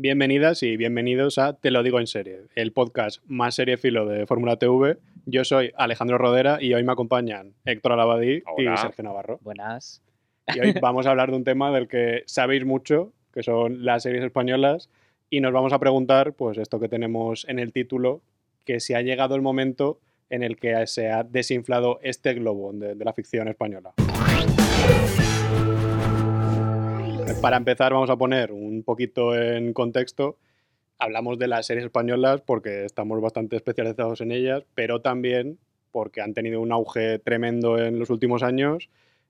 Bienvenidas y bienvenidos a Te lo digo en serie, el podcast más filo de Fórmula TV. Yo soy Alejandro Rodera y hoy me acompañan Héctor Alabadí y Sergio Navarro. Buenas. Y hoy vamos a hablar de un tema del que sabéis mucho, que son las series españolas, y nos vamos a preguntar, pues esto que tenemos en el título, que si ha llegado el momento en el que se ha desinflado este globo de, de la ficción española. Para empezar, vamos a poner un poquito en contexto. Hablamos de las series españolas porque estamos bastante especializados en ellas, pero también porque han tenido un auge tremendo en los últimos años,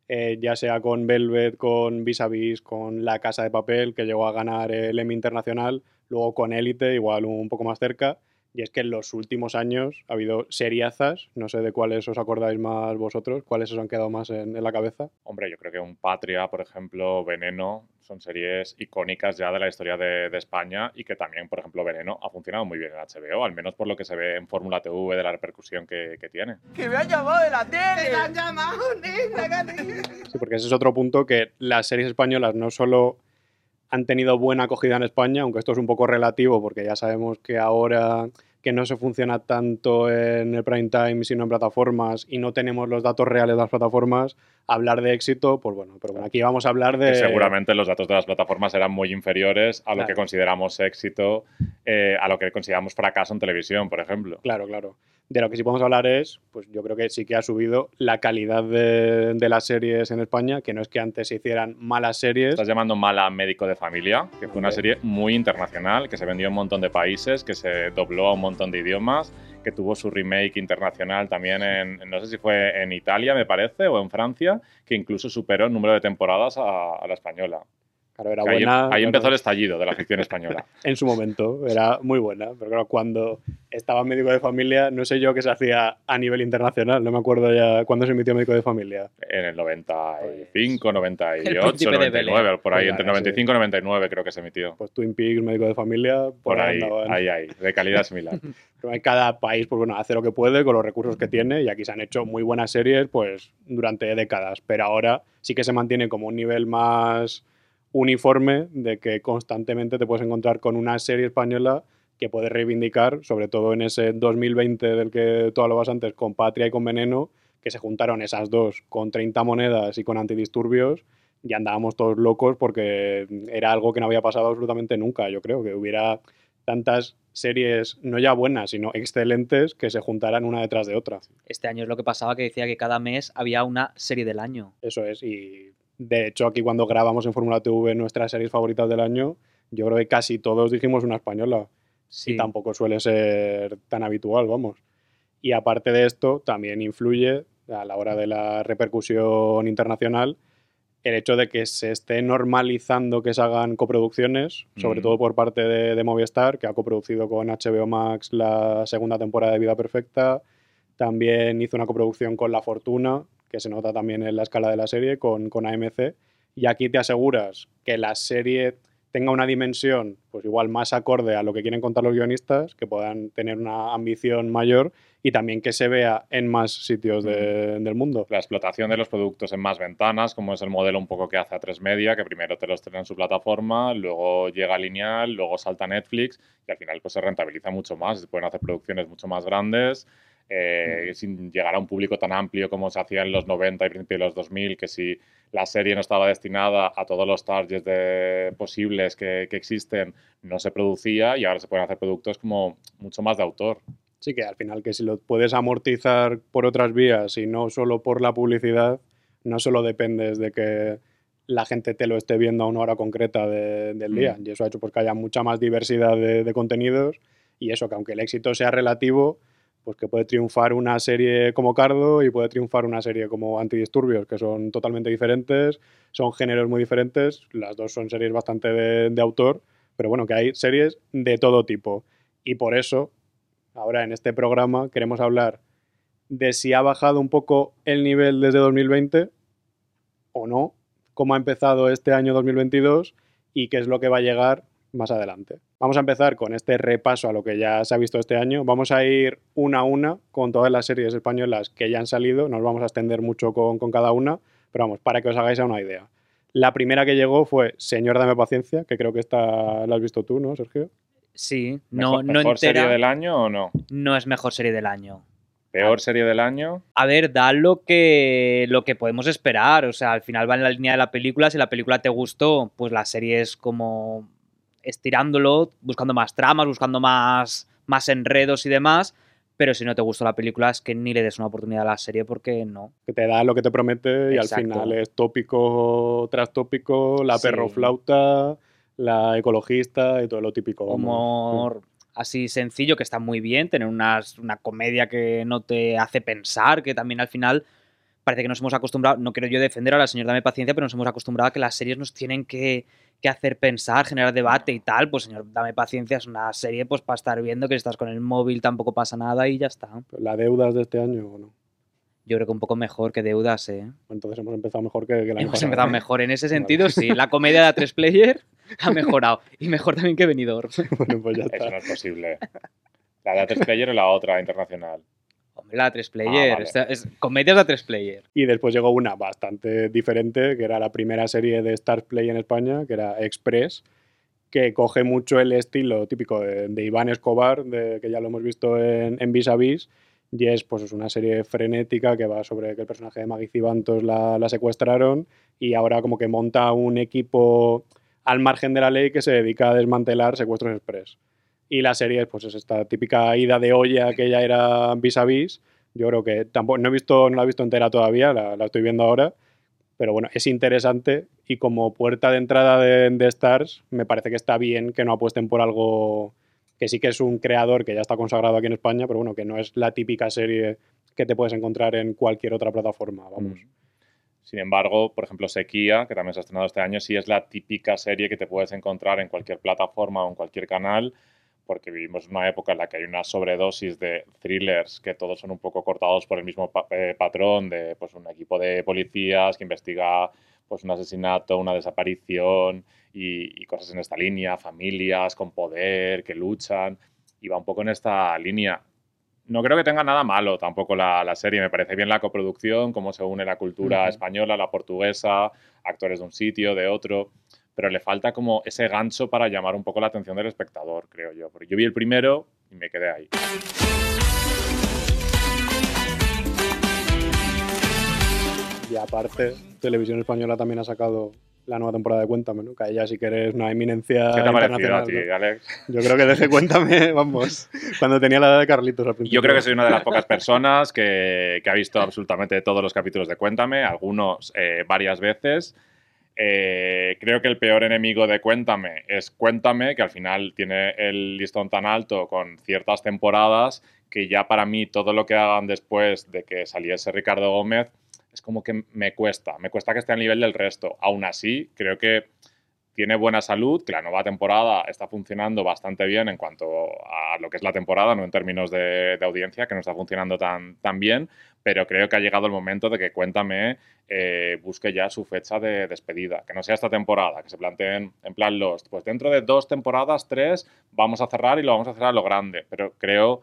eh, ya sea con Velvet, con Vis a Vis, con La Casa de Papel, que llegó a ganar el Emmy Internacional, luego con Élite, igual un poco más cerca, y es que en los últimos años ha habido seriazas, no sé de cuáles os acordáis más vosotros, cuáles os han quedado más en, la cabeza. Hombre, yo creo que un Patria, por ejemplo, Veneno, son series icónicas ya de la historia de, España y que también, por ejemplo, Veneno ha funcionado muy bien en HBO, al menos por lo que se ve en Fórmula TV de la repercusión que, tiene. ¡Que me han llamado de la tele! ¡Que han llamado, Sí, porque ese es otro punto que las series españolas no solo han tenido buena acogida en España, aunque esto es un poco relativo porque ya sabemos que ahora que no se funciona tanto en el prime time sino en plataformas y no tenemos los datos reales de las plataformas, hablar de éxito, pues bueno, pero bueno, aquí vamos a hablar de... seguramente los datos de las plataformas eran muy inferiores a lo que consideramos éxito, eh, a lo que consideramos fracaso en televisión, por ejemplo. Claro, claro. De lo que sí podemos hablar es, pues yo creo que sí que ha subido la calidad de, de las series en España, que no es que antes se hicieran malas series. Estás llamando mala Médico de Familia, que fue una serie muy internacional, que se vendió en un montón de países, que se dobló a un montón de idiomas, que tuvo su remake internacional también en, no sé si fue en Italia, me parece, o en Francia, que incluso superó el número de temporadas a la española ahí, empezó el estallido de la ficción española. en su momento, era muy buena. Pero claro, cuando estaba médico de familia, no sé yo qué se hacía a nivel internacional. No me acuerdo ya cuándo se emitió médico de familia. En el 95, 98, 99, por ahí, entre 95 y 99 creo que se emitió. Pues Twin Peaks, médico de familia, por, ahí, ahí, ahí, de calidad similar. Pero cada país, pues bueno, hace lo que puede con los recursos que tiene y aquí se han hecho muy buenas series, pues durante décadas. Pero ahora sí que se mantiene como un nivel más uniforme de que constantemente te puedes encontrar con una serie española que puedes reivindicar, sobre todo en ese 2020 del que tú hablabas antes, con Patria y con Veneno, que se juntaron esas dos con 30 monedas y con antidisturbios y andábamos todos locos porque era algo que no había pasado absolutamente nunca, yo creo, que hubiera tantas series no ya buenas, sino excelentes que se juntaran una detrás de otra. Este año es lo que pasaba, que decía que cada mes había una serie del año. Eso es, y de hecho, aquí cuando grabamos en Fórmula TV nuestras series favoritas del año, yo creo que casi todos dijimos una española. Sí. Y tampoco suele ser tan habitual, vamos. Y aparte de esto, también influye a la hora de la repercusión internacional el hecho de que se esté normalizando que se hagan coproducciones, sobre todo por parte de, de, Movistar, que ha coproducido con HBO Max la segunda temporada de Vida Perfecta. También hizo una coproducción con La Fortuna, que se nota también en la escala de la serie con, con AMC. Y aquí te aseguras que la serie tenga una dimensión, pues igual más acorde a lo que quieren contar los guionistas, que puedan tener una ambición mayor y también que se vea en más sitios del mundo. La explotación de los productos en más ventanas, como es el modelo un poco que hace a 3 Media, que primero te los traen en su plataforma, luego llega lineal, luego salta Netflix y al final pues se rentabiliza mucho más, se pueden hacer producciones mucho más grandes eh, sin llegar a un público tan amplio como se hacía en los 90 y principios de los 2000, que si la serie no estaba destinada a todos los targets de posibles que, que, existen, no se producía y ahora se pueden hacer productos como mucho más de autor. Sí, que al final que si lo puedes amortizar por otras vías y no solo por la publicidad, no solo dependes de que la gente te lo esté viendo a una hora concreta del día. Mm. Y eso ha hecho pues, que haya mucha más diversidad de, de contenidos y eso, que aunque el éxito sea relativo, pues que puede triunfar una serie como Cardo y puede triunfar una serie como Antidisturbios, que son totalmente diferentes, son géneros muy diferentes, las dos son series bastante de, autor, pero bueno, que hay series de todo tipo. Y por eso, ahora en este programa queremos hablar de si ha bajado un poco el nivel desde 2020 o no, cómo ha empezado este año 2022 y qué es lo que va a llegar más adelante. Vamos a empezar con este repaso a lo que ya se ha visto este año. Vamos a ir una a una con todas las series españolas que ya han salido. Nos vamos a extender mucho con, cada una, pero vamos, para que os hagáis una idea. La primera que llegó fue Señor, dame paciencia, que creo que esta la has visto tú, ¿no, Sergio? Sí, no, ¿Mejor, no mejor serie del año o no? No es mejor serie del año. ¿Peor serie del año? A ver, da lo que, lo que podemos esperar. O sea, al final va en la línea de la película. Si la película te gustó, pues la serie es como estirándolo, buscando más tramas, buscando más, más enredos y demás. Pero si no te gustó la película, es que ni le des una oportunidad a la serie porque no. Que te da lo que te promete y Exacto. al final es tópico tras tópico, la Sí. perroflauta, la ecologista y todo lo típico. vamos. Humor así sencillo, que está muy bien. Tener unas- una comedia que no te hace pensar, que también al final parece que nos hemos acostumbrado, no quiero yo defender a la señora Dame Paciencia, pero nos hemos acostumbrado a que las series nos tienen que, que hacer pensar, generar debate y tal. Pues señor Dame Paciencia es una serie pues para estar viendo que si estás con el móvil tampoco pasa nada y ya está. ¿La deudas de este año o no? Yo creo que un poco mejor que deudas, ¿eh? Entonces hemos empezado mejor que, que año Hemos pasado. empezado mejor en ese sentido, sí. La comedia de A3 Player ha mejorado. Y mejor también que Venidor. bueno, pues ya Eso está. no es posible. ¿La de A3 Player o la otra internacional? La A3 Player. Ah, vale. esta- es, comedias de A3 Player. Y después llegó una bastante diferente, que era la primera serie de Stars Play en España, que era Express, que coge mucho el estilo típico de, de Iván Escobar, de, que ya lo hemos visto en, en Vis a Vis, y es pues, es una serie frenética que va sobre que el personaje de Maggie Cibantos la, la secuestraron y ahora como que monta un equipo al margen de la ley que se dedica a desmantelar secuestros express. Y la serie pues, es esta típica ida de olla que ya era vis a vis. Yo creo que tampoco, no, he visto, no la he visto entera todavía, la, la estoy viendo ahora. Pero bueno, es interesante y como puerta de entrada de, de Stars, me parece que está bien que no apuesten por algo que sí que es un creador que ya está consagrado aquí en España, pero bueno, que no es la típica serie que te puedes encontrar en cualquier otra plataforma, vamos. Mm. Sin embargo, por ejemplo, Sequía, que también se ha estrenado este año, sí es la típica serie que te puedes encontrar en cualquier plataforma o en cualquier canal, porque vivimos una época en la que hay una sobredosis de thrillers que todos son un poco cortados por el mismo pa- eh, patrón de pues, un equipo de policías que investiga pues, un asesinato, una desaparición y, y cosas en esta línea, familias con poder que luchan, y va un poco en esta línea no creo que tenga nada malo tampoco la, la serie. Me parece bien la coproducción, cómo se une la cultura Ujú. española, la portuguesa, actores de un sitio, de otro. Pero le falta como ese gancho para llamar un poco la atención del espectador, creo yo. Porque yo vi el primero y me quedé ahí. Y aparte, Televisión Española también ha sacado la nueva temporada de Cuéntame, ¿no? Que ya sí que eres una eminencia ¿Qué te ha parecido a ti, ¿no? Alex? Yo creo que dejé Cuéntame, vamos, cuando tenía la edad de Carlitos al principio. Yo creo que soy una de las pocas personas que, que ha visto absolutamente todos los capítulos de Cuéntame, algunos eh, varias veces. Eh, creo que el peor enemigo de Cuéntame es Cuéntame, que al final tiene el listón tan alto con ciertas temporadas que ya para mí todo lo que hagan después de que saliese Ricardo Gómez es como que me cuesta, me cuesta que esté al nivel del resto. Aún así, creo que tiene buena salud, que la nueva temporada está funcionando bastante bien en cuanto a lo que es la temporada, no en términos de, audiencia, que no está funcionando tan bien, pero creo que ha llegado el momento de que Cuéntame eh, busque ya su fecha de despedida, que no sea esta temporada, que se planteen en plan Lost, pues dentro de dos temporadas, tres, vamos a cerrar y lo vamos a cerrar a lo grande, pero creo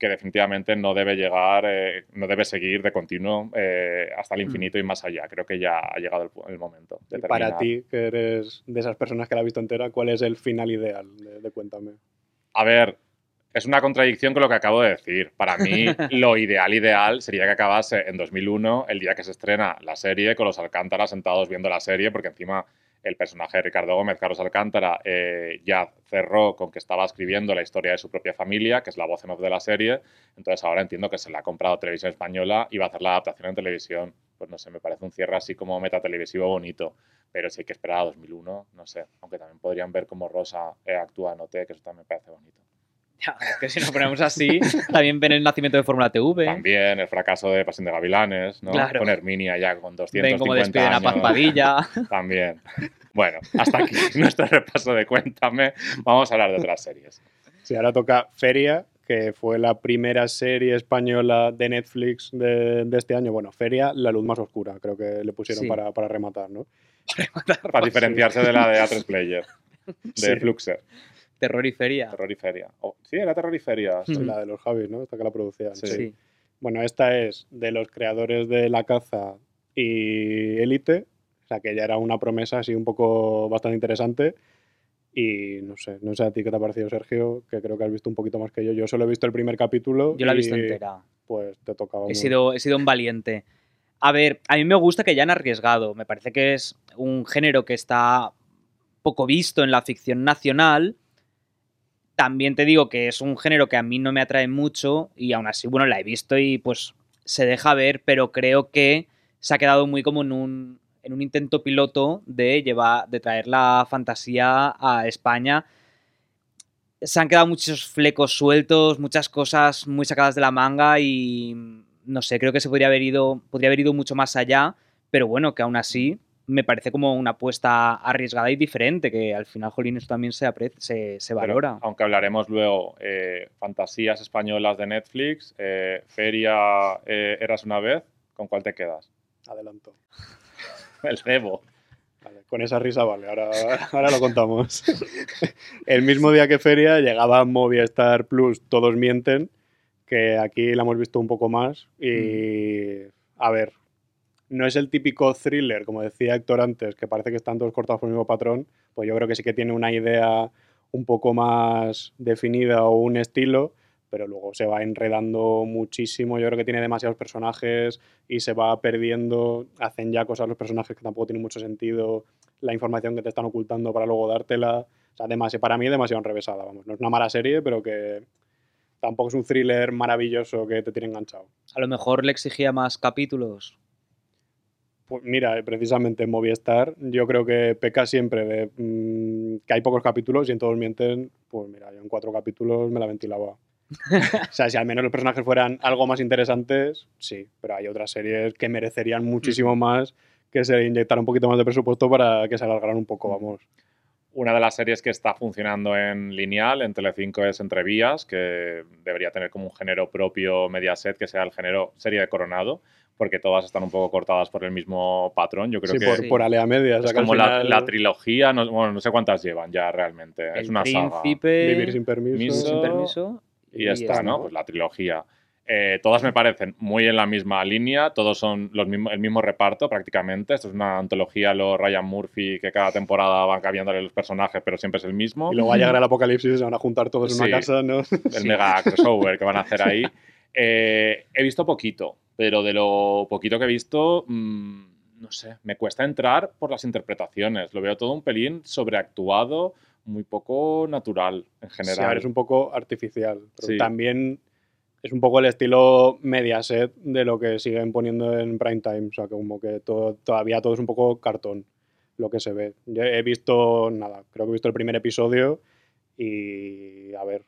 que definitivamente no debe llegar, eh, no debe seguir de continuo eh, hasta el infinito y más allá. Creo que ya ha llegado el, momento. De Y para ti, que eres de esas personas que la ha visto entera, ¿cuál es el final ideal de, de Cuéntame? A ver, es una contradicción con lo que acabo de decir. Para mí, lo ideal, ideal sería que acabase en 2001, el día que se estrena la serie, con los Alcántara sentados viendo la serie, porque encima el personaje de Ricardo Gómez, Carlos Alcántara, eh, ya cerró con que estaba escribiendo la historia de su propia familia, que es la voz en off de la serie. Entonces ahora entiendo que se la ha comprado Televisión Española y va a hacer la adaptación en televisión. Pues no sé, me parece un cierre así como metatelevisivo bonito. Pero si hay que esperar a 2001, no sé. Aunque también podrían ver cómo Rosa eh, actúa en OT, que eso también me parece bonito. Ya, es que si nos ponemos así, también ven el nacimiento de Fórmula TV. También el fracaso de Pasión de Gavilanes, ¿no? Claro. Con Herminia ya con 250 Ven cómo despiden a Paz años. Padilla. También. Bueno, hasta aquí nuestro repaso de Cuéntame. Vamos a hablar de otras series. Sí, ahora toca Feria, que fue la primera serie española de Netflix de, de este año. Bueno, Feria, la luz más oscura, creo que le pusieron Sí. para, para rematar, ¿no? Para diferenciarse de la de A3 Player, de Sí. Fluxer. Terror y feria. Terror y Feria. Oh, sí, era Terror y Feria. Mm. La de los Javis, ¿no? Esta que la producían. Sí. Sí. Bueno, esta es de los creadores de La Caza y Élite. sea, que ya era una promesa así un poco bastante interesante. Y no sé, no sé a ti qué te ha parecido, Sergio, que creo que has visto un poquito más que yo. Yo solo he visto el primer capítulo. Yo la he visto entera. Pues te tocaba. He muy- sido, he sido un valiente. A ver, a mí me gusta que ya han arriesgado. Me parece que es un género que está poco visto en la ficción nacional. También te digo que es un género que a mí no me atrae mucho y aún así, bueno, la he visto y pues se deja ver, pero creo que se ha quedado muy como en un, en un intento piloto de llevar, de traer la fantasía a España. Se han quedado muchos flecos sueltos, muchas cosas muy sacadas de la manga y no sé, creo que se podría haber ido, podría haber ido mucho más allá, pero bueno, que aún así me parece como una apuesta arriesgada y diferente, que al final, Jolín, eso también se, apre- se, se Pero, valora. aunque hablaremos luego, eh, fantasías españolas de Netflix, eh, Feria eh, Eras una vez, ¿con cuál te quedas? Adelanto. El cebo. Vale, con esa risa vale, ahora, ahora lo contamos. El mismo día que Feria llegaba Movistar Plus Todos Mienten, que aquí la hemos visto un poco más. Y, a ver, no es el típico thriller, como decía Héctor antes, que parece que están todos cortados por el mismo patrón. Pues yo creo que sí que tiene una idea un poco más definida o un estilo, pero luego se va enredando muchísimo. Yo creo que tiene demasiados personajes y se va perdiendo. Hacen ya cosas los personajes que tampoco tienen mucho sentido. La información que te están ocultando para luego dártela. O para mí es demasiado enrevesada. Vamos. No es una mala serie, pero que tampoco es un thriller maravilloso que te tiene enganchado. A lo mejor le exigía más capítulos. Pues mira, precisamente en Movistar yo creo que peca siempre de mm, que hay pocos capítulos y en todos mienten, pues mira, yo en cuatro capítulos me la ventilaba. o sea, si al menos los personajes fueran algo más interesantes, sí, pero hay otras series que merecerían muchísimo más que se inyectara un poquito más de presupuesto para que se alargaran un poco, vamos. Una de las series que está funcionando en lineal, en Telecinco, es Entre Vías, que debería tener como un género propio Mediaset, que sea el género serie de Coronado, porque todas están un poco cortadas por el mismo patrón. Yo creo Sí, que por, Sí. por alea media. o sea es que al como la, final, la trilogía, no, bueno, no sé cuántas llevan ya realmente. es una saga. príncipe. Vivir sin permiso. Miso, sin permiso. Y ya está, esta, ¿no? Pues la trilogía. Eh, todas me parecen muy en la misma línea, todos son los mismo- el mismo reparto prácticamente. Esto es una antología, lo Ryan Murphy, que cada temporada van cambiándole los personajes, pero siempre es el mismo. Y luego va a llegar el apocalipsis y se van a juntar todos en una casa, ¿no? el mega crossover que van a hacer ahí. Eh, he visto poquito, pero de lo poquito que he visto, mm, no sé, me cuesta entrar por las interpretaciones. Lo veo todo un pelín sobreactuado, muy poco natural en Sí, a general. ver, es un poco artificial. Pero Sí. también es un poco el estilo Mediaset de lo que siguen poniendo en prime time. O sea, que como que todo, todavía todo es un poco cartón lo que se ve. Yo he visto, nada, creo que he visto el primer episodio y, a ver,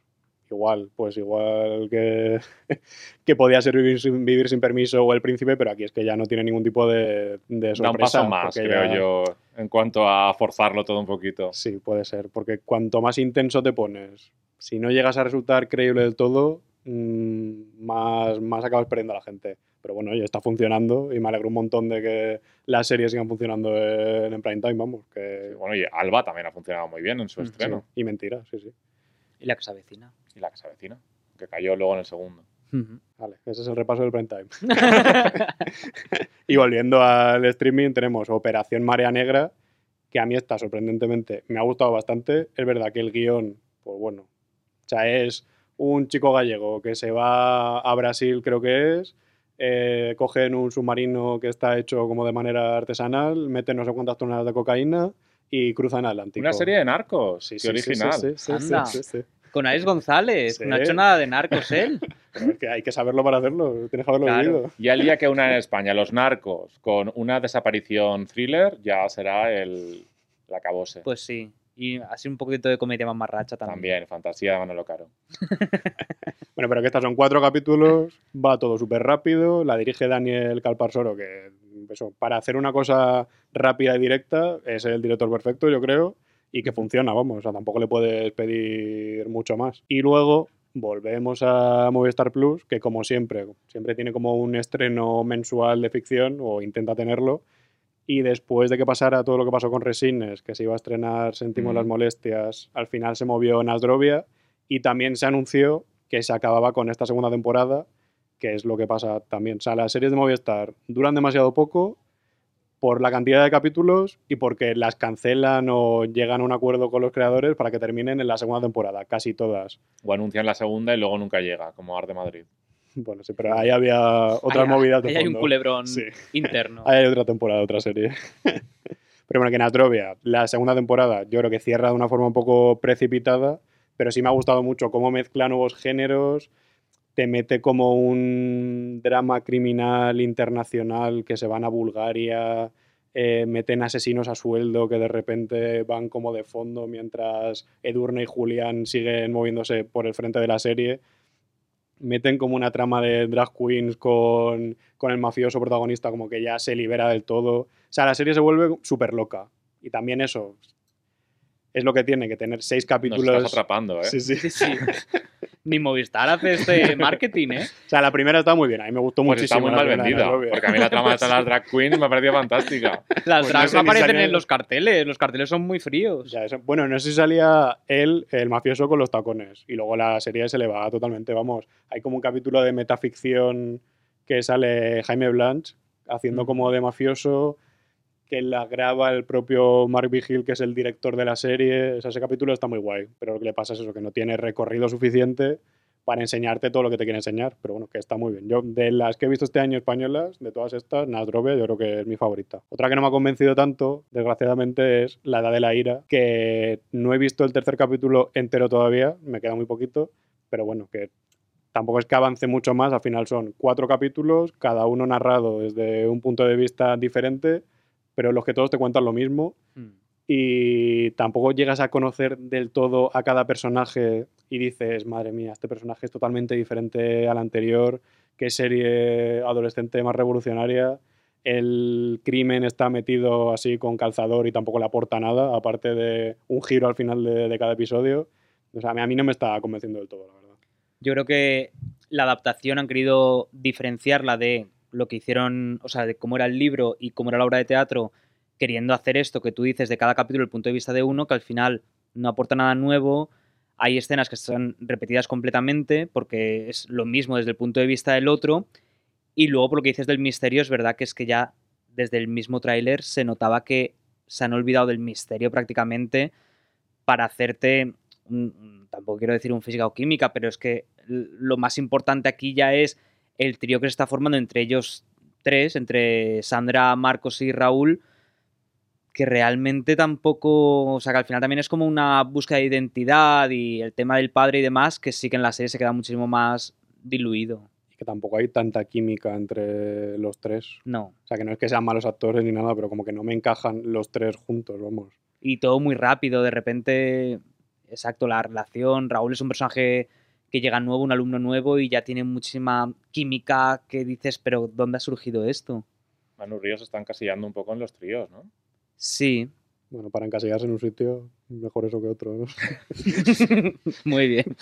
igual, pues igual que, que podía ser vivir sin, vivir sin permiso o el príncipe, pero aquí es que ya no tiene ningún tipo de, de Da un sorpresa. paso más, creo ya- yo, en cuanto a forzarlo todo un poquito. Sí, puede ser, porque cuanto más intenso te pones, si no llegas a resultar creíble del todo, mm, más, más acabas perdiendo a la gente. Pero bueno, ya está funcionando y me alegro un montón de que las series sigan funcionando en, en prime time, vamos. Que, Bueno, y Alba también ha funcionado muy bien en su Mm, estreno. sí, y mentira, sí, sí. Y la que se avecina. Y la que se avecina, que cayó luego en el segundo. Vale, ese es el repaso del prime time. y volviendo al streaming, tenemos Operación Marea Negra, que a mí está sorprendentemente, me ha gustado bastante. Es verdad que el guion, pues bueno, o sea, es un chico gallego que se va a Brasil, creo que es, eh, cogen un submarino que está hecho como de manera artesanal, meten no sé cuántas toneladas de cocaína y cruzan el Atlántico. Una serie de narcos, Sí, sí, sí, original. Sí, sí, sí, sí. Con Alex González. Sí. No ha hecho nada de narcos él. Pero es que hay que saberlo para hacerlo, tienes que haberlo Claro. vivido. Y el día que una en España los narcos con una desaparición thriller, ya será el, el acabose. Pues sí. Y así un poquito de comedia más marracha también. También, fantasía de Manolo Caro. Bueno, pero que estas son cuatro capítulos, va todo súper rápido, la dirige Daniel Calparsoro, que eso, para hacer una cosa rápida y directa es el director perfecto, yo creo, y que funciona, vamos, o sea, tampoco le puedes pedir mucho más. Y luego volvemos a Movistar Plus, que como siempre, siempre tiene como un estreno mensual de ficción, o intenta tenerlo, y después de que pasara todo lo que pasó con Resines, que se iba a estrenar Sentimos Mm. las molestias, al final se movió Nasdrovia y también se anunció que se acababa con esta segunda temporada, que es lo que pasa también. O sea, las series de Movistar duran demasiado poco por la cantidad de capítulos y porque las cancelan o llegan a un acuerdo con los creadores para que terminen en la segunda temporada, casi todas. O anuncian la segunda y luego nunca llega, como Arte Madrid. Bueno, sí, pero ahí había otras Ahí- movidas de ahí hay un culebrón Sí. interno. Ahí hay otra temporada, otra serie. pero bueno, que en Atrovia, la segunda temporada, yo creo que cierra de una forma un poco precipitada, pero sí me ha gustado mucho cómo mezcla nuevos géneros, te mete como un drama criminal internacional que se van a Bulgaria, eh, meten asesinos a sueldo que de repente van como de fondo mientras Edurne y Julián siguen moviéndose por el frente de la serie. Meten como una trama de drag queens con, con el mafioso protagonista como que ya se libera del todo. O sea, la serie se vuelve súper loca. Y también eso es lo que tiene, que tener seis Nos capítulos. estás atrapando, ¿eh? Sí, sí. Sí, sí. Ni Movistar hace este marketing, ¿eh? O sea, la primera está muy bien, a mí me gustó Pues muchísimo. está muy mal vendida. Porque a mí la trama de las drag queens me ha parecido fantástica. Las Pues no drags sé no ni aparecen en los carteles. Los carteles son muy fríos. Ya, eso- bueno, no sé si salía él, el mafioso, con los tacones. Y luego la serie se le va totalmente, vamos. Hay como un capítulo de metaficción que sale Jaime Blanch haciendo Mm. como de mafioso, que la graba el propio Mark Vigil, que es el director de la serie. O sea, ese capítulo está muy guay. Pero lo que le pasa es eso, que no tiene recorrido suficiente para enseñarte todo lo que te quiere enseñar. Pero bueno, que está muy bien. Yo, de las que he visto este año españolas, de todas estas, Nadrove yo creo que es mi favorita. Otra que no me ha convencido tanto, desgraciadamente, es La Edad de la Ira, que no he visto el tercer capítulo entero todavía, me queda muy poquito, pero bueno, que tampoco es que avance mucho más, al final son cuatro capítulos, cada uno narrado desde un punto de vista diferente, pero en los que todos te cuentan lo mismo Mm. y tampoco llegas a conocer del todo a cada personaje y dices, madre mía, este personaje es totalmente diferente al anterior, qué serie adolescente más revolucionaria, el crimen está metido así con calzador y tampoco le aporta nada, aparte de un giro al final de, de cada episodio. O sea, a mí, a mí no me está convenciendo del todo, la verdad. Yo creo que la adaptación han querido diferenciarla de lo que hicieron, o sea, de cómo era el libro y cómo era la obra de teatro, queriendo hacer esto que tú dices de cada capítulo el punto de vista de uno, que al final no aporta nada nuevo. Hay escenas que están repetidas completamente porque es lo mismo desde el punto de vista del otro. Y luego, por lo que dices del misterio, es verdad que es que ya desde el mismo tráiler se notaba que se han olvidado del misterio prácticamente para hacerte, un- tampoco quiero decir un física o química, pero es que lo más importante aquí ya es el trío que se está formando entre ellos tres, entre Sandra, Marcos y Raúl, que realmente tampoco, o sea, que al final también es como una búsqueda de identidad y el tema del padre y demás, que sí que en la serie se queda muchísimo más diluido. Y que tampoco hay tanta química entre los tres. No. O sea, que no es que sean malos actores ni nada, pero como que no me encajan los tres juntos, vamos. y todo muy rápido, de repente, exacto, la relación, Raúl es un personaje que llega nuevo, un alumno nuevo y ya tiene muchísima química que dices, pero ¿dónde ha surgido esto? Manu Ríos está encasillando un poco en los tríos, ¿no? Sí, Bueno, para encasillarse en un sitio, mejor eso que otro. ¿no? muy bien.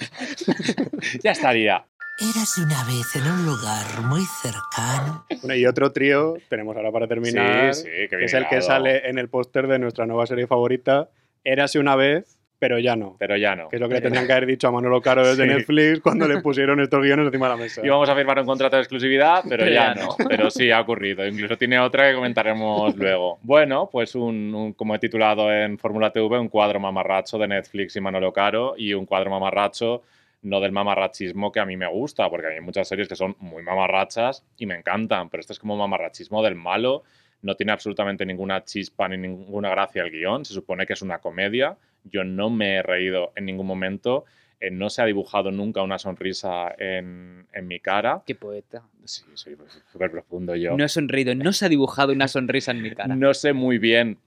Ya estaría. Érase una vez en un lugar muy cercano. Bueno, y otro trío tenemos ahora para terminar, Sí, sí, que es el que sale en el póster de nuestra nueva serie favorita, Érase una vez, pero ya no. Pero ya no. Que es lo que le tendrían que haber dicho a Manolo Caro desde Sí. Netflix cuando le pusieron estos guiones encima de la mesa. Íbamos a firmar un contrato de exclusividad, pero Pero ya ya no. Pero sí, ha ocurrido. Incluso tiene otra que comentaremos luego. Bueno, pues un, un- como he titulado en Fórmula TV, un cuadro mamarracho de Netflix y Manolo Caro y un cuadro mamarracho no del mamarrachismo que a mí me gusta, porque hay muchas series que son muy mamarrachas y me encantan, pero este es como mamarrachismo del malo. No tiene absolutamente ninguna chispa ni ninguna gracia el guion. Se supone que es una comedia. Yo no me he reído en ningún momento. Eh, no se ha dibujado nunca una sonrisa en, en mi cara. Qué poeta. Sí, soy súper profundo yo. No he sonreído, no se ha dibujado una sonrisa en mi cara. No sé muy bien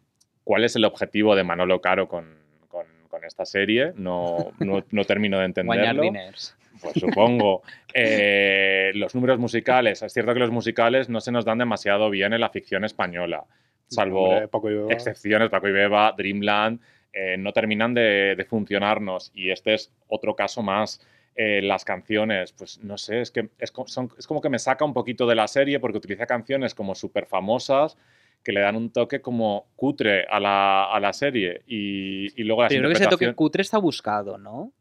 cuál es el objetivo de Manolo Caro con, con- con esta serie. No, no, no termino de entenderlo. diners. Pues supongo. Eh, los números musicales. Es cierto que los musicales no se nos dan demasiado bien en la ficción española. Salvo Hombre, Paco y Beba. excepciones, Paco y Beba, Dreamland, eh, no terminan de, de funcionarnos. Y este es otro caso más. Eh, las canciones, pues no sé, es que es, co- son- es como que me saca un poquito de la serie porque utiliza canciones como súper famosas que le dan un toque como cutre a la, a la serie. Y, y luego las Pero que ese toque cutre está buscado, ¿no?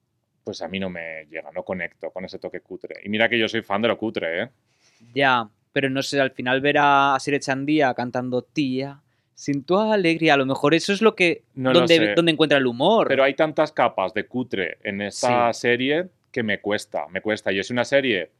pues a mí no me llega, no conecto con ese toque cutre. Y mira que yo soy fan de lo cutre, ¿eh? Ya, pero no sé, al final ver a, a Sire Chandía cantando tía, sin tu alegría, a lo mejor eso es lo que No lo donde, sé. donde encuentra el humor. Pero hay tantas capas de cutre en esta serie que me cuesta, me cuesta. Yo es una serie,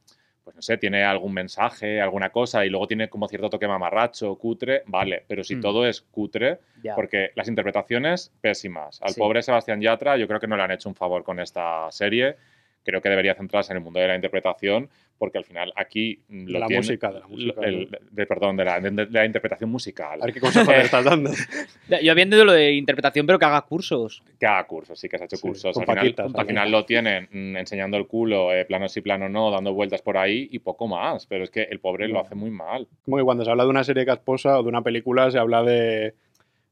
pues no sé, tiene algún mensaje, alguna cosa, y luego tiene como cierto toque mamarracho, cutre, vale, pero si Mm. todo es cutre, Ya. porque las interpretaciones pésimas. Al Sí. pobre Sebastián Yatra yo creo que no le han hecho un favor con esta serie. Creo que debería centrarse en el mundo de la interpretación, porque al final aquí mm, lo la tiene- música, de la música. el- de, perdón, de la, de- de la interpretación musical. A ver qué consejo le estás dando. Yo había entendido lo de interpretación, pero que haga cursos. Que haga cursos, sí que se ha hecho Sí, cursos. Al final, Paquitas, al con final lo tienen mm, enseñando el culo, eh, plano sí, plano no, dando vueltas por ahí y poco más. Pero es que el pobre lo hace muy mal. Como que cuando se habla de una serie casposa o de una película se habla de,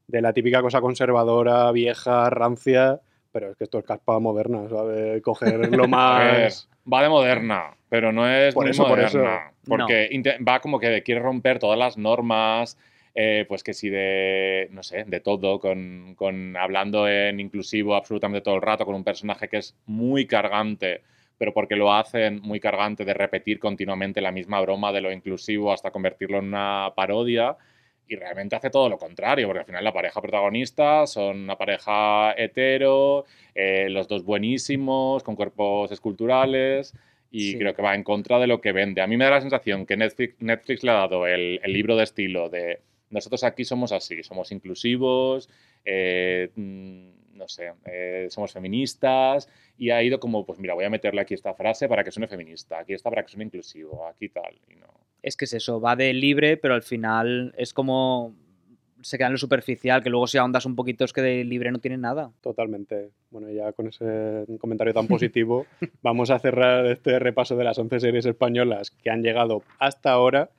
de la típica cosa conservadora, vieja, rancia, pero es que esto es caspa moderna, ¿sabes? Coger lo más... va de moderna, pero no es Por muy eso, por eso. moderna. Porque inte- va como que quiere romper todas las normas, eh, pues que si de, no sé, de todo, con, con hablando en inclusivo absolutamente todo el rato, con un personaje que es muy cargante, pero porque lo hacen muy cargante de repetir continuamente la misma broma de lo inclusivo hasta convertirlo en una parodia. Y realmente hace todo lo contrario, porque al final la pareja protagonista son una pareja hetero, eh, los dos buenísimos, con cuerpos esculturales, y Sí. creo que va en contra de lo que vende. A mí me da la sensación que Netflix, Netflix le ha dado el, el libro de estilo de nosotros aquí somos así, somos inclusivos, eh, mm, no sé, eh, somos feministas, y ha ido como, pues mira, voy a meterle aquí esta frase para que suene feminista, aquí esta para que suene inclusivo, aquí tal, y no. Es que es eso, va de libre, pero al final es como se queda en lo superficial, que luego si ahondas un poquito es que de libre no tiene nada. Totalmente. Bueno, ya con ese comentario tan positivo, vamos a cerrar este repaso de las 11 series españolas que han llegado hasta ahora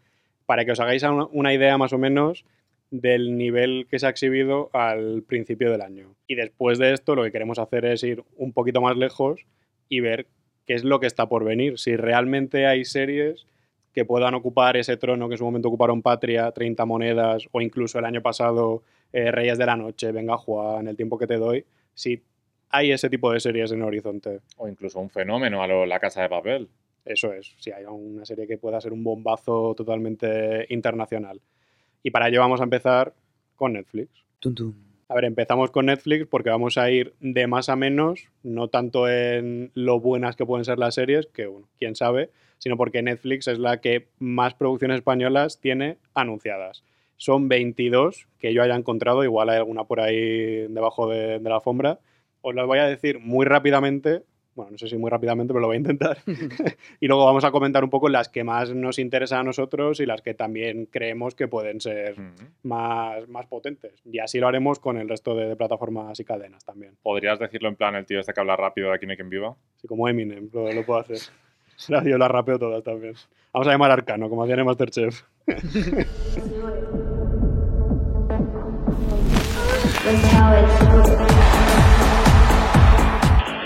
para que os hagáis una- una idea más o menos del nivel que se ha exhibido al principio del año. Y después de esto lo que queremos hacer es ir un poquito más lejos y ver qué es lo que está por venir. Si realmente hay series que puedan ocupar ese trono que en su momento ocuparon Patria, 30 monedas o incluso el año pasado eh, Reyes de la Noche, Venga Juan, El tiempo que te doy, si hay ese tipo de series en el horizonte. O incluso un fenómeno a lo La Casa de Papel. Eso es, si hay una serie que pueda ser un bombazo totalmente internacional. Y para ello vamos a empezar con Netflix. Tum, tum. A ver, empezamos con Netflix porque vamos a ir de más a menos, no tanto en lo buenas que pueden ser las series, que bueno, quién sabe, sino porque Netflix es la que más producciones españolas tiene anunciadas. Son 22 que yo haya encontrado, igual hay alguna por ahí debajo de, de la alfombra. Os las voy a decir muy rápidamente, bueno, no sé si muy rápidamente, pero lo voy a intentar. y luego vamos a comentar un poco las que más nos interesan a nosotros y las que también creemos que pueden ser Mm. más, más potentes. Y así lo haremos con el resto de, de plataformas y cadenas también. ¿Podrías decirlo en plan el tío este que habla rápido de aquí quien viva? Así como Eminem, lo, lo puedo hacer. Ahora Yo las rapeo todas también. Vamos a llamar a Arcano, como hacían en Masterchef.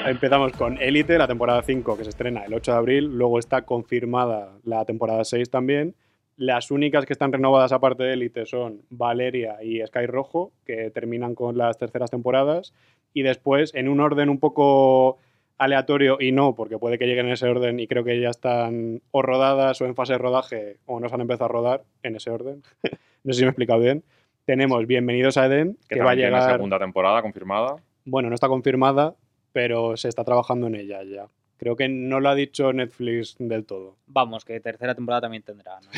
Empezamos con Elite, la temporada 5, que se estrena el 8 de abril. Luego está confirmada la temporada 6 también. Las únicas que están renovadas aparte de Elite son Valeria y Sky Rojo, que terminan con las terceras temporadas. Y después, en un orden un poco aleatorio y no, porque puede que lleguen en ese orden y creo que ya están o rodadas o en fase de rodaje o no se han empezado a rodar en ese orden. no sé si me he explicado bien. Tenemos Bienvenidos a Eden, Que, que, va a también tiene llegar... segunda temporada confirmada. Bueno, no está confirmada, pero se está trabajando en ella ya. Creo que no lo ha dicho Netflix del todo. Vamos, que tercera temporada también tendrá. ¿no?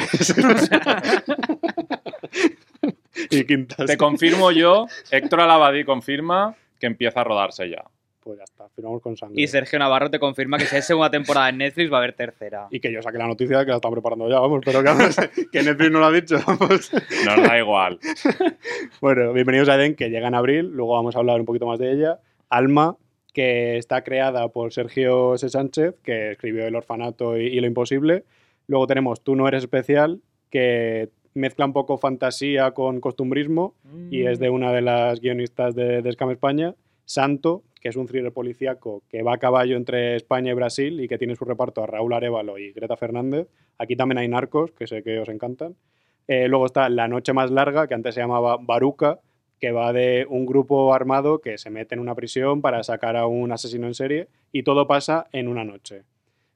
y quinta. Te confirmo yo, Héctor Alabadí confirma que empieza a rodarse ya. Pues ya está, firmamos con sangre. Y Sergio Navarro te confirma que si hay segunda temporada en Netflix va a haber tercera. Y que yo saque la noticia de que la están preparando ya, vamos, pero que, vamos, que Netflix no lo ha dicho, vamos. Nos da igual. Bueno, bienvenidos a Eden, que llega en abril, luego vamos a hablar un poquito más de ella. Alma, que está creada por Sergio S. Sánchez, que escribió El Orfanato y, y Lo Imposible. Luego tenemos Tú no eres especial, que mezcla un poco fantasía con costumbrismo y es de una de las guionistas de, de Scam España. Santo, que es un thriller policíaco que va a caballo entre España y Brasil y que tiene su reparto a Raúl Arevalo y Greta Fernández. Aquí también hay narcos, que sé que os encantan. Eh, luego está La Noche Más Larga, que antes se llamaba Baruca, que va de un grupo armado que se mete en una prisión para sacar a un asesino en serie y todo pasa en una noche.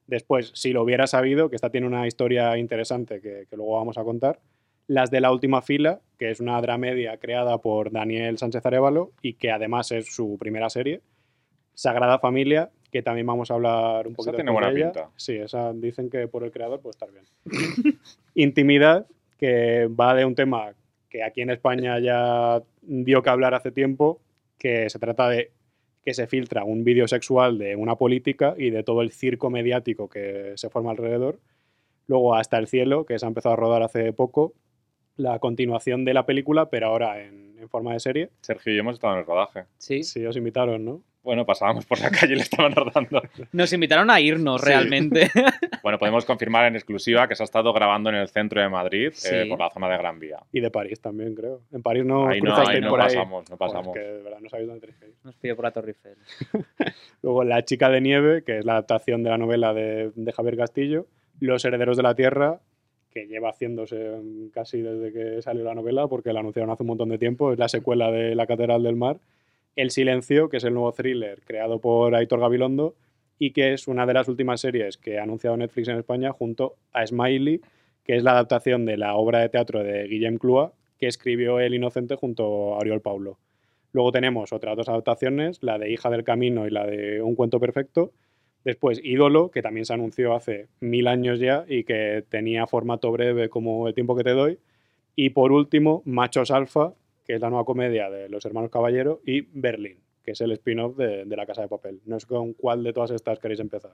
Después, si lo hubiera sabido, que esta tiene una historia interesante que, que luego vamos a contar, las de la última fila, que es una dramedia creada por Daniel Sánchez Arevalo y que además es su primera serie. Sagrada Familia, que también vamos a hablar un Esa poquito tiene después buena de ella. pinta. Sí, esa dicen que por el creador puede estar bien. Intimidad, que va de un tema que aquí en España ya dio que hablar hace tiempo, que se trata de que se filtra un vídeo sexual de una política y de todo el circo mediático que se forma alrededor. Luego Hasta el cielo, que se ha empezado a rodar hace poco, la continuación de la película, pero ahora en, en forma de serie. Sergio y yo hemos estado en el rodaje. Sí. Sí, os invitaron, ¿no? Bueno, pasábamos por la calle y le estaban rodando. Nos invitaron a irnos Sí. realmente. Bueno, podemos confirmar en exclusiva que se ha estado grabando en el centro de Madrid, Sí. eh, por la zona de Gran Vía. Y de París también, creo. En París no ahí no, ahí no por ahí. pasamos, no Joder, pasamos. es que de verdad no sabéis dónde tenéis que ir. Nos pidió por la Torre Eiffel. Luego La chica de nieve, que es la adaptación de la novela de, de Javier Castillo. Los herederos de la tierra, que lleva haciéndose casi desde que salió la novela, porque la anunciaron hace un montón de tiempo. Es la secuela de La Catedral del Mar. El silencio, que es el nuevo thriller creado por Aitor Gabilondo y que es una de las últimas series que ha anunciado Netflix en España junto a Smiley, que es la adaptación de la obra de teatro de Guillem Clua, que escribió El Inocente junto a Oriol Paulo. Luego tenemos otras dos adaptaciones, la de Hija del Camino y la de Un cuento perfecto. Después Ídolo, que también se anunció hace mil años ya y que tenía formato breve como El tiempo que te doy. Y por último, Machos Alfa, que es la nueva comedia de los hermanos Caballero, y Berlín, que es el spin-off de, de La Casa de Papel. No sé con cuál de todas estas queréis empezar.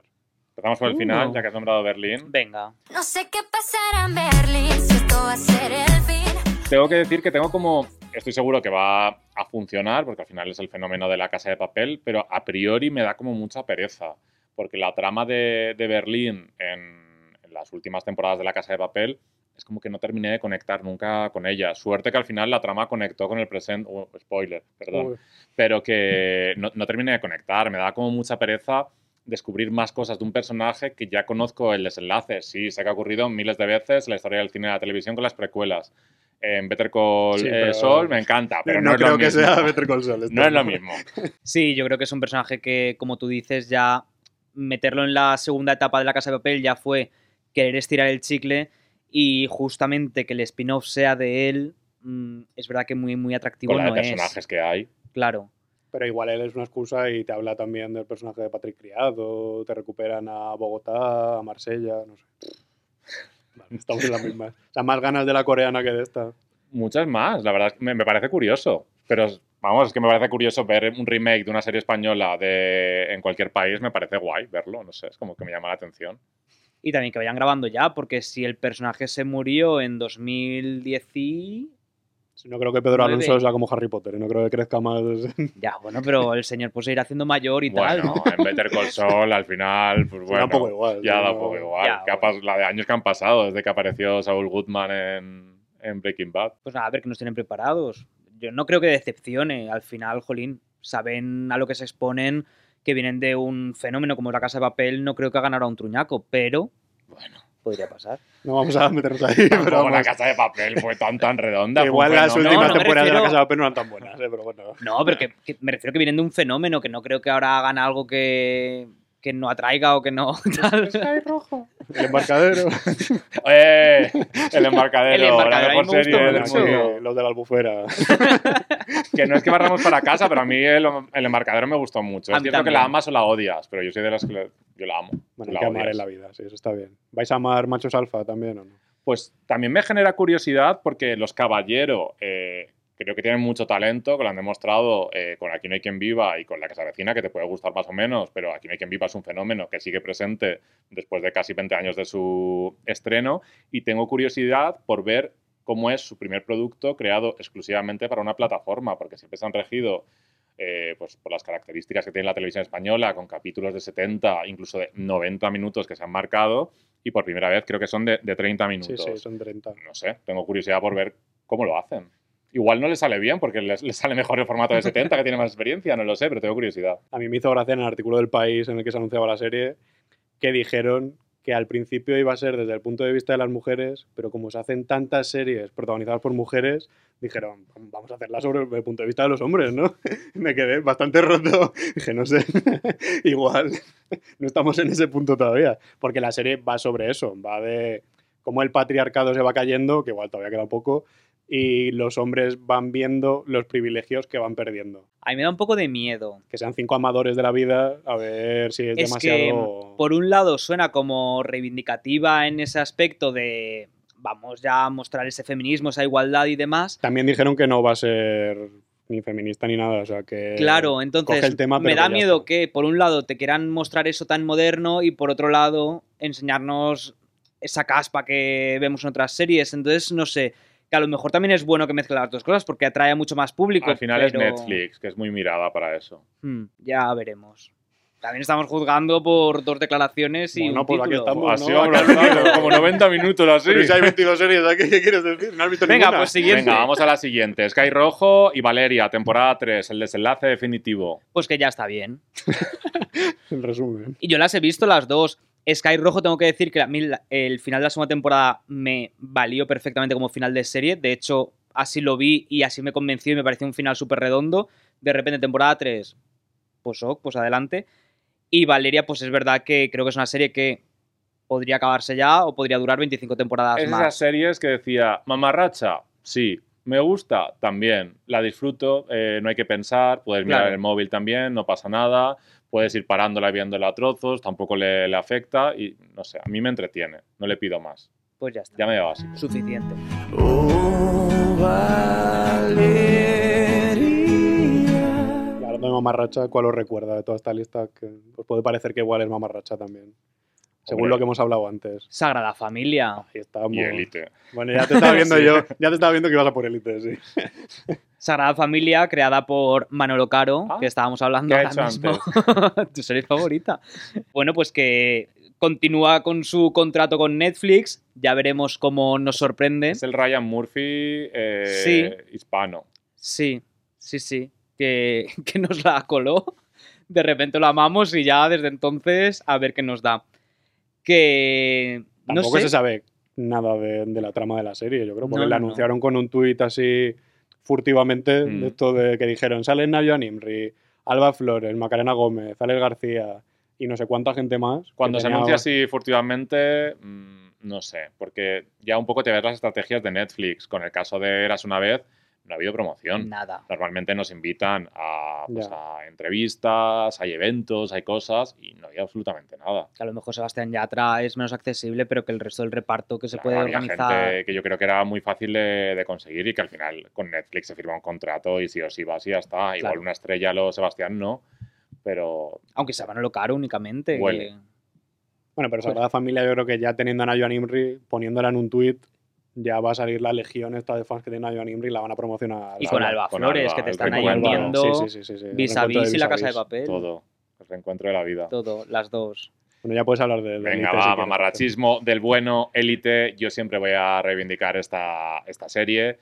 Empezamos por el Uh. final, ya que has nombrado Berlín. Venga. No sé qué pasará en Berlín, si esto va a ser el fin. Tengo que decir que tengo como. Estoy seguro que va a funcionar, porque al final es el fenómeno de la casa de papel, pero a priori me da como mucha pereza. Porque la trama de, de Berlín en, en las últimas temporadas de la casa de papel es como que no terminé de conectar nunca con ella. Suerte que al final la trama conectó con el presente. oh, spoiler, perdón. Uy, pero que no, no terminé de conectar. Me da como mucha pereza descubrir más cosas de un personaje que ya conozco el desenlace. Sí, sé que ha ocurrido miles de veces en la historia del cine y la televisión con las precuelas. En Better Call Sí, eh, Saul me encanta, pero no, no es lo creo que mismo. sea Better Call esto, No es lo mismo. Sí, yo creo que es un personaje que, como tú dices, ya meterlo en la segunda etapa de la Casa de Papel ya fue querer estirar el chicle y justamente que el spin-off sea de él, mm, es verdad que muy, muy atractivo Con la no de es. personajes que hay. Claro. Pero igual él es una excusa y te habla también del personaje de Patrick Criado, te recuperan a Bogotá, a Marsella, no sé. Vale, estamos en las mismas. O sea, más ganas de la coreana que de esta. Muchas más, la verdad es que me, me parece curioso. Pero vamos, es que me parece curioso ver un remake de una serie española de, en cualquier país, me parece guay verlo, no sé, es como que me llama la atención. Y también que vayan grabando ya, porque si el personaje se murió en 2010 y... Si no creo que Pedro. Alonso sea como Harry Potter no creo que crezca más. Ya, bueno, pero el señor pues se irá haciendo mayor y Bueno, tal. en Better Call Saul al final, pues da bueno, un poco igual, ya da poco igual. Ya, ¿Qué ha pas- la de años que han pasado desde que apareció Saul Goodman en, en Breaking Bad. Pues nada, a ver que nos tienen preparados. Yo no creo que decepcione. Al final, jolín, saben a lo que se exponen, que vienen de un fenómeno como la Casa de Papel, no creo que hagan ahora un truñaco, pero Bueno, podría pasar. No vamos a meternos ahí, pero pero la casa de papel fue tan tan redonda. Igual las últimas No, temporadas de la Casa de Papel no eran tan buenas, ¿eh? pero bueno. No, pero que, que me refiero que vienen de un fenómeno, que no creo que ahora hagan algo que, que no atraiga o que no tal. El embarcadero. ¡Eh! El embarcadero, El embarcadero, me serie los de la albufera. Que no es que barramos para casa, pero a mí el, el embarcadero me gustó mucho. A Es cierto que la amas o la odias, pero yo soy de los que la- yo la amo. Bueno, hay la que amar odias. en la vida, sí, eso está bien. ¿Vais a amar machos alfa también o no? Pues también me genera curiosidad porque los Caballero eh, creo que tienen mucho talento, que lo han demostrado eh, con Aquí no hay quien viva y con La que se avecina, que te puede gustar más o menos, pero Aquí no hay quien viva es un fenómeno que sigue presente después de casi 20 años de su estreno y tengo curiosidad por ver cómo es su primer producto creado exclusivamente para una plataforma, porque siempre se han regido eh, pues, por las características que tiene la televisión española, con capítulos de 70, incluso de 90 minutos que se han marcado, y por primera vez creo que son de, de 30 Sí, minutos sí, son 30. no sé, tengo curiosidad por ver cómo lo hacen. Igual no les sale bien porque les sale mejor el formato de 70, que tiene más experiencia, no lo sé, pero tengo curiosidad. A mí me hizo gracia en el artículo del país en el que se anunciaba la serie que dijeron que al principio iba a ser desde el punto de vista de las mujeres, pero como se hacen tantas series protagonizadas por mujeres, dijeron, vamos a hacerla sobre el punto de vista de los hombres, ¿no? Me quedé bastante roto. Dije, no sé, igual no estamos en ese punto todavía, porque la serie va sobre eso, va de cómo el patriarcado se va cayendo, que igual todavía queda poco, y los hombres van viendo los privilegios que van perdiendo. A mí me da un poco de miedo. Que sean cinco amadores de la vida, a ver si es, Es que, demasiado... por un lado, suena como reivindicativa en ese aspecto de vamos ya a mostrar ese feminismo, esa igualdad y demás. También dijeron que no va a ser ni feminista ni nada, o sea que... Claro, entonces el tema, me da miedo está. que por un lado te quieran mostrar eso tan moderno y por otro lado enseñarnos esa caspa que vemos en otras series. Entonces, no sé, que a lo mejor también es bueno que mezcle las dos cosas porque atrae a mucho más público. Al final es Netflix, que es muy mirada para eso. hmm, ya veremos. También estamos juzgando por dos declaraciones y Bueno, un pues aquí título. estamos. Así no, hablando, como 90 minutos así. Pero si hay 22 series aquí, ¿qué quieres decir? ¿No has visto Venga, ninguna? pues siguiente. Venga, vamos a la siguiente. Sky Rojo y Valeria, temporada 3, el desenlace definitivo. Pues que ya está bien. En resumen. Y yo las he visto las dos. Sky Rojo, tengo que decir que a mí el final de la segunda temporada me valió perfectamente como final de serie. De hecho, así lo vi y así me convenció y me pareció un final súper redondo. De repente, temporada 3, pues ok, pues adelante. Y Valeria, pues es verdad que creo que es una serie que podría acabarse ya o podría durar 25 temporadas Es esas más. series que decía, mamarracha, sí. Me gusta también, la disfruto, eh, no hay que pensar, puedes mirar Claro. el móvil también, no pasa nada, puedes ir parándola y viéndola a trozos, tampoco le, le afecta y no sé, a mí me entretiene, no le pido más. Pues ya está. Ya me da básico. Suficiente. Y hablando de mamarracha, ¿cuál os recuerda de toda esta lista? Que os puede parecer que igual es mamarracha también. Según Hombre. lo que hemos hablado antes. Sagrada Familia. Ahí estamos. Y Elite. Bueno, ya te estaba viendo Sí. yo. Ya te estaba viendo que ibas a por Elite, sí. Sagrada Familia, creada por Manolo Caro, Ah, que estábamos hablando ¿qué ha ahora hecho mismo. tu serie favorita. Bueno, pues que continúa con su contrato con Netflix. Ya veremos cómo nos sorprende. Es el Ryan Murphy eh, Sí. hispano. Sí, sí, sí. Que, que nos la coló. De repente lo amamos y ya desde entonces a ver qué nos da. Que. No Tampoco sé. se sabe nada de, de la trama de la serie, yo creo, porque No, la anunciaron con un tuit así furtivamente, Mm. de esto de que dijeron, sale Nayo Nimri, Alba Flores, Macarena Gómez, Alex García y no sé cuánta gente más. Cuando se anuncia así furtivamente, mm, no sé, porque ya un poco te ves las estrategias de Netflix. Con el caso de Eras una vez, no ha habido promoción. Nada. Normalmente nos invitan a, pues, a entrevistas, hay eventos, hay cosas y no hay absolutamente nada. Que a lo mejor Sebastián Yatra es menos accesible, pero que el resto del reparto que se Claro, puede había organizar. gente que yo creo que era muy fácil de, de conseguir y que al final con Netflix se firma un contrato y sí o sí vas y ya está. Igual Claro. una estrella lo Sebastián no, pero Aunque sea Manolo Caro únicamente. Huele. que- Bueno, pero Sagrada Familia yo creo que ya teniendo a Nayo Nimri, poniéndola en un tuit, ya va a salir la legión esta de fans que tiene Nayo Nimri y la van a promocionar. Y La- con Alba con Flores, Alba, que te están ahí vendiendo Sí, sí, sí, sí, vis a vis y la a casa de papel. todo. El reencuentro de la vida. Todo, las dos. Bueno, ya puedes hablar de, de Venga, Elite, si va, quieres. mamarrachismo del bueno, élite. Yo siempre voy a reivindicar esta, esta serie.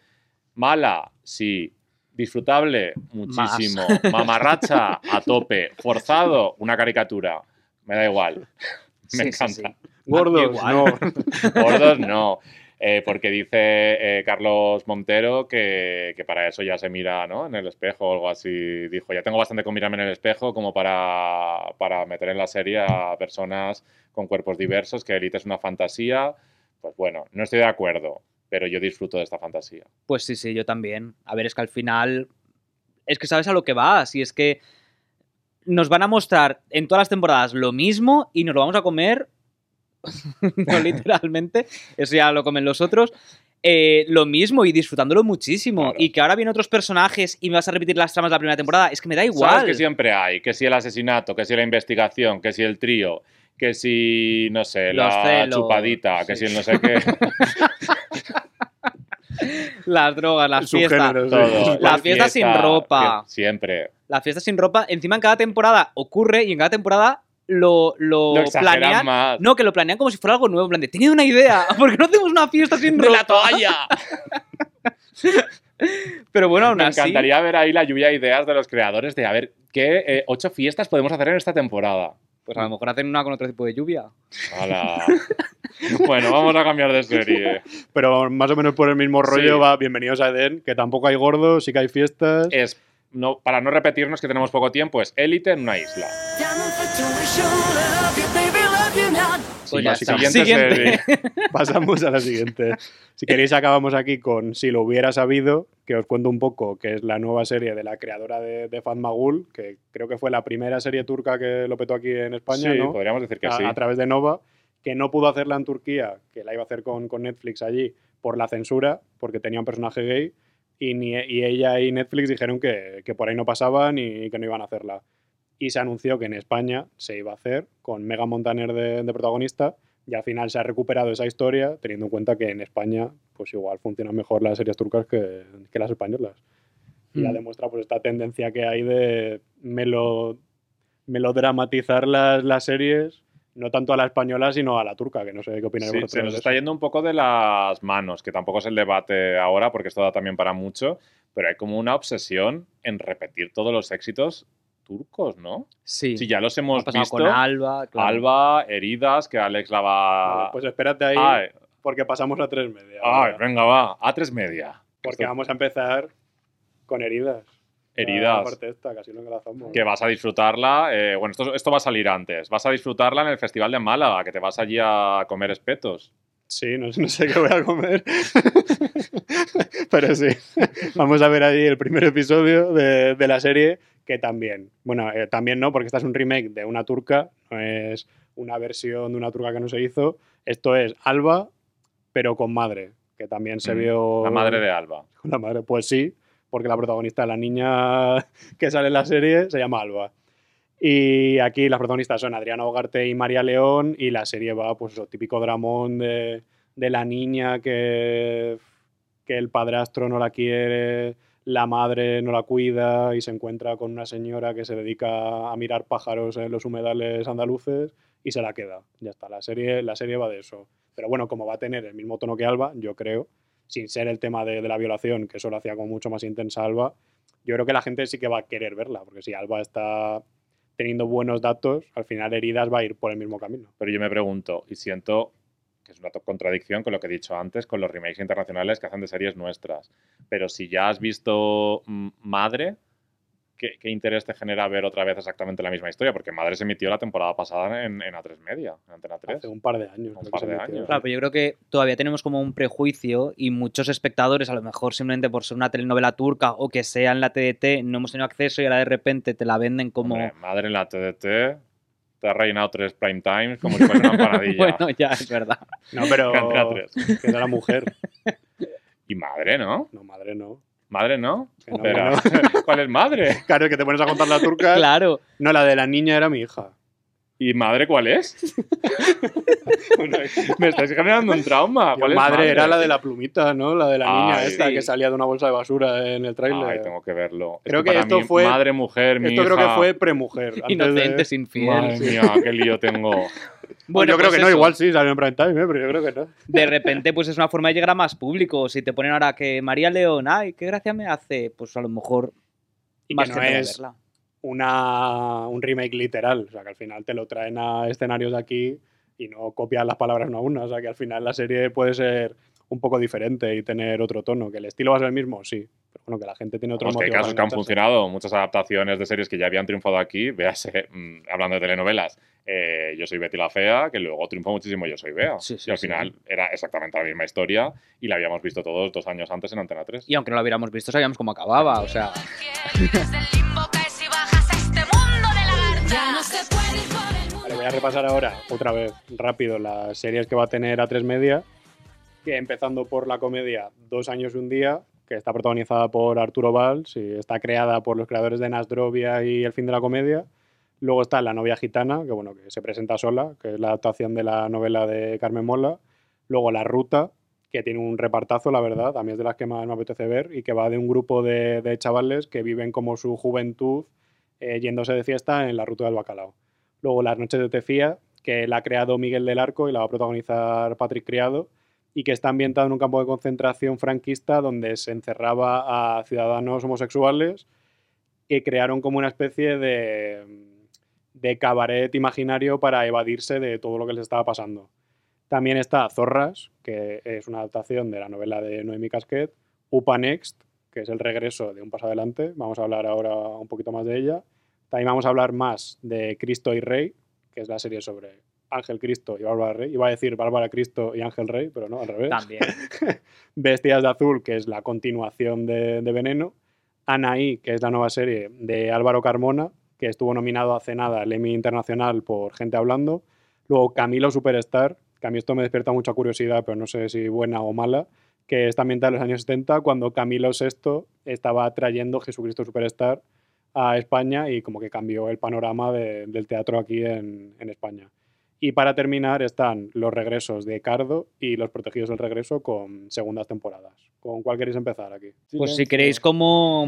Mala, sí. Disfrutable, muchísimo. Mamarracha, a tope. Forzado, una caricatura. Me da igual. Me Sí, encanta. sí. Gordos, no. Gordos, no. Eh, porque dice eh, Carlos Montero que, que para eso ya se mira ¿no? en el espejo o algo así. Dijo, ya tengo bastante con mirarme en el espejo como para, para meter en la serie a personas con cuerpos diversos, que Elite es una fantasía. Pues bueno, no estoy de acuerdo, pero yo disfruto de esta fantasía. Pues sí, sí, yo también. A ver, es que al final. Es que sabes a lo que vas. Y es que nos van a mostrar en todas las temporadas lo mismo y nos lo vamos a comer. no literalmente. Eso ya lo comen los otros. eh, lo mismo y disfrutándolo muchísimo. Claro. Y que ahora vienen otros personajes y me vas a repetir las tramas de la primera temporada. Es que me da igual. Sabes que siempre hay, que si el asesinato, que si la investigación, que si el trío, que si, no sé, Los la celos, chupadita, que sí. si el no sé qué. Las drogas, las fiestas. Sí. La fiesta sin ropa. Siempre. La fiesta sin ropa. Encima en cada temporada ocurre y en cada temporada lo, lo, Lo planean. más. No, que lo planean como si fuera algo nuevo. En plan de, tenía una idea. ¿Por qué no hacemos una fiesta sin ¡De ropa? la toalla! Pero bueno, aún Me así. encantaría ver ahí la lluvia de ideas de los creadores de a ver qué eh, ocho fiestas podemos hacer en esta temporada. Pues a lo mejor hacen una con otro tipo de lluvia. Hala. bueno, vamos a cambiar de serie. Pero más o menos por el mismo rollo Sí. va Bienvenidos a Eden, que tampoco hay gordos, sí que hay fiestas. Es, no, para no repetirnos que tenemos poco tiempo, es élite en una isla. Pues. Siguiente Siguiente. serie. Pasamos a la siguiente. Si queréis, acabamos aquí con Si lo hubiera sabido, que os cuento un poco, que es la nueva serie de la creadora de, de Fatmagul, que creo que fue la primera serie turca que lo petó aquí en España, sí, ¿no? podríamos decir que a, sí. a través de Nova, que no pudo hacerla en Turquía, que la iba a hacer con, con Netflix allí por la censura, porque tenía un personaje gay, y, ni, y ella y Netflix dijeron que, que por ahí no pasaban y que no iban a hacerla. Y se anunció que en España se iba a hacer con Mega Montaner de, de protagonista, y al final se ha recuperado esa historia, teniendo en cuenta que en España, pues igual funcionan mejor las series turcas que, que las españolas. Y ya Mm. demuestra pues esta tendencia que hay de melo, melodramatizar las, las series, no tanto a la española, sino a la turca, que no sé qué opináis Sí, vosotros se nos está yendo un poco de las manos, que tampoco es el debate ahora, porque esto da también para mucho, pero hay como una obsesión en repetir todos los éxitos turcos, ¿no? Sí. Si ya los hemos pasado visto. con Alba. claro. Alba, heridas, que Alex la va. Vale, pues espérate ahí, ay, porque pasamos a tres media. ay, venga, va. A tres media. porque Esto- vamos a empezar con heridas. Heridas. parte esta, casi lo enlazamos. Que vas a disfrutarla. eh, bueno, esto, esto va a salir antes. Vas a disfrutarla en el Festival de Málaga, que te vas allí a comer espetos. Sí, no, no sé qué voy a comer. Pero sí, vamos a ver ahí el primer episodio de, de la serie, que también, bueno, eh, también no, porque esta es un remake de una turca, no es una versión de una turca que no se hizo. Esto es Alba, pero con madre, que también se Mm, vio... La madre de Alba. Con la madre, pues sí, porque la protagonista, la niña que sale en la serie, se llama Alba. Y aquí las protagonistas son Adriana Hogarte y María León, y la serie va, pues eso, típico dramón de, de la niña que, que el padrastro no la quiere, la madre no la cuida y se encuentra con una señora que se dedica a mirar pájaros en los humedales andaluces y se la queda. Ya está, la serie, la serie va de eso. Pero bueno, como va a tener el mismo tono que Alba, yo creo, sin ser el tema de, la violación, que eso lo hacía como mucho más intensa Alba, yo creo que la gente sí que va a querer verla, porque si Alba está teniendo buenos datos, al final Heridas va a ir por el mismo camino. Pero yo me pregunto, y siento que es una contradicción con lo que he dicho antes, con los remakes internacionales que hacen de series nuestras. Pero si ya has visto mm, Madre, ¿qué, qué interés te genera ver otra vez exactamente la misma historia? Porque Madre se emitió la temporada pasada en, en A3 Media, en Antena 3. Hace un par de años. Un par de años. Claro, pero yo creo que todavía tenemos como un prejuicio y muchos espectadores, a lo mejor simplemente por ser una telenovela turca o que sea en la TDT, no hemos tenido acceso y ahora de repente te la venden como... Hombre, Madre en la TDT te ha reinado tres prime times como si fuera una empanadilla. bueno, ya es verdad. No, pero Antena 3. que era mujer. Y Madre, ¿no? No, madre no. Madre, ¿no? ¿cuál es Madre? Claro, es que te pones a contar la turca. Claro. No, la de la niña era mi hija. ¿Y Madre cuál es? Me estáis generando un trauma. Yo, ¿Cuál es madre, era la de la plumita, ¿no? La de la niña Ay, esta sí. que salía de una bolsa de basura en el tráiler. Ay, tengo que verlo. Creo que para esto mí, fue- Madre, mujer, mi Esto creo que hija- fue premujer. de- Inocente, sin Madre fiel. mía, qué lío tengo. Bueno, yo creo pues que no, eso. igual sí, salió en prime time, ¿eh? pero yo creo que no. De repente, pues es una forma de llegar a más público. Si te ponen ahora que María León, ay, qué gracia me hace, pues a lo mejor Y más que no es verla. Una, un remake literal, o sea, que al final te lo traen a escenarios de aquí y no copian las palabras una a una, o sea, que al final la serie puede ser un poco diferente y tener otro tono, que el estilo va a ser el mismo, sí, pero bueno, que la gente tiene otro Vamos, que hay motivo casos que han funcionado, muchas adaptaciones de series que ya habían triunfado aquí. Véase, mm, hablando de telenovelas, eh, Yo soy Betty la Fea, que luego triunfó muchísimo Yo soy Bea. Sí, sí, y al sí. final era exactamente la misma historia y la habíamos visto todos dos años antes en Antena 3. Y aunque no lo hubiéramos visto, sabíamos cómo acababa. O sea, Voy a repasar ahora, otra vez, rápido, las series que va a tener A3 Media, que empezando por la comedia Dos años y un día, que está protagonizada por Arturo Valls y está creada por los creadores de Nasdrovia y El fin de la comedia. Luego está La novia gitana, que bueno, que se presenta sola, que es la adaptación de la novela de Carmen Mola. Luego La ruta, que tiene un repartazo, la verdad, a mí es de las que más me apetece ver, y que va de un grupo de chavales que viven como su juventud eh, yéndose de fiesta en la ruta del bacalao. Luego Las noches de Tefía, que la ha creado Miguel del Arco y la va a protagonizar Patrick Criado, y que está ambientado en un campo de concentración franquista donde se encerraba a ciudadanos homosexuales que crearon como una especie de, de cabaret imaginario para evadirse de todo lo que les estaba pasando. También está Zorras, que es una adaptación de la novela de Noemi Casquet, Upa Next, que es el regreso de Un Paso Adelante, vamos a hablar ahora un poquito más de ella. También vamos a hablar más de Cristo y Rey, que es la serie sobre Ángel Cristo y Bárbara Rey. Iba a decir Bárbara Cristo y Ángel Rey, pero no, al revés. También. Vestidas de Azul, que es la continuación de, de Veneno. Anaí, que es la nueva serie de Álvaro Carmona, que estuvo nominado hace nada al Emmy Internacional por Gente Hablando. Luego Camilo Superstar, que a mí esto me despierta mucha curiosidad, pero no sé si buena o mala, que es también de los años 70, cuando Camilo VI estaba trayendo Jesucristo Superstar a España y como que cambió el panorama de- del teatro aquí en, en España. Y para terminar están los regresos de Cardo y los protegidos del regreso con segundas temporadas. ¿Con cuál queréis empezar aquí? Pues si queréis, como,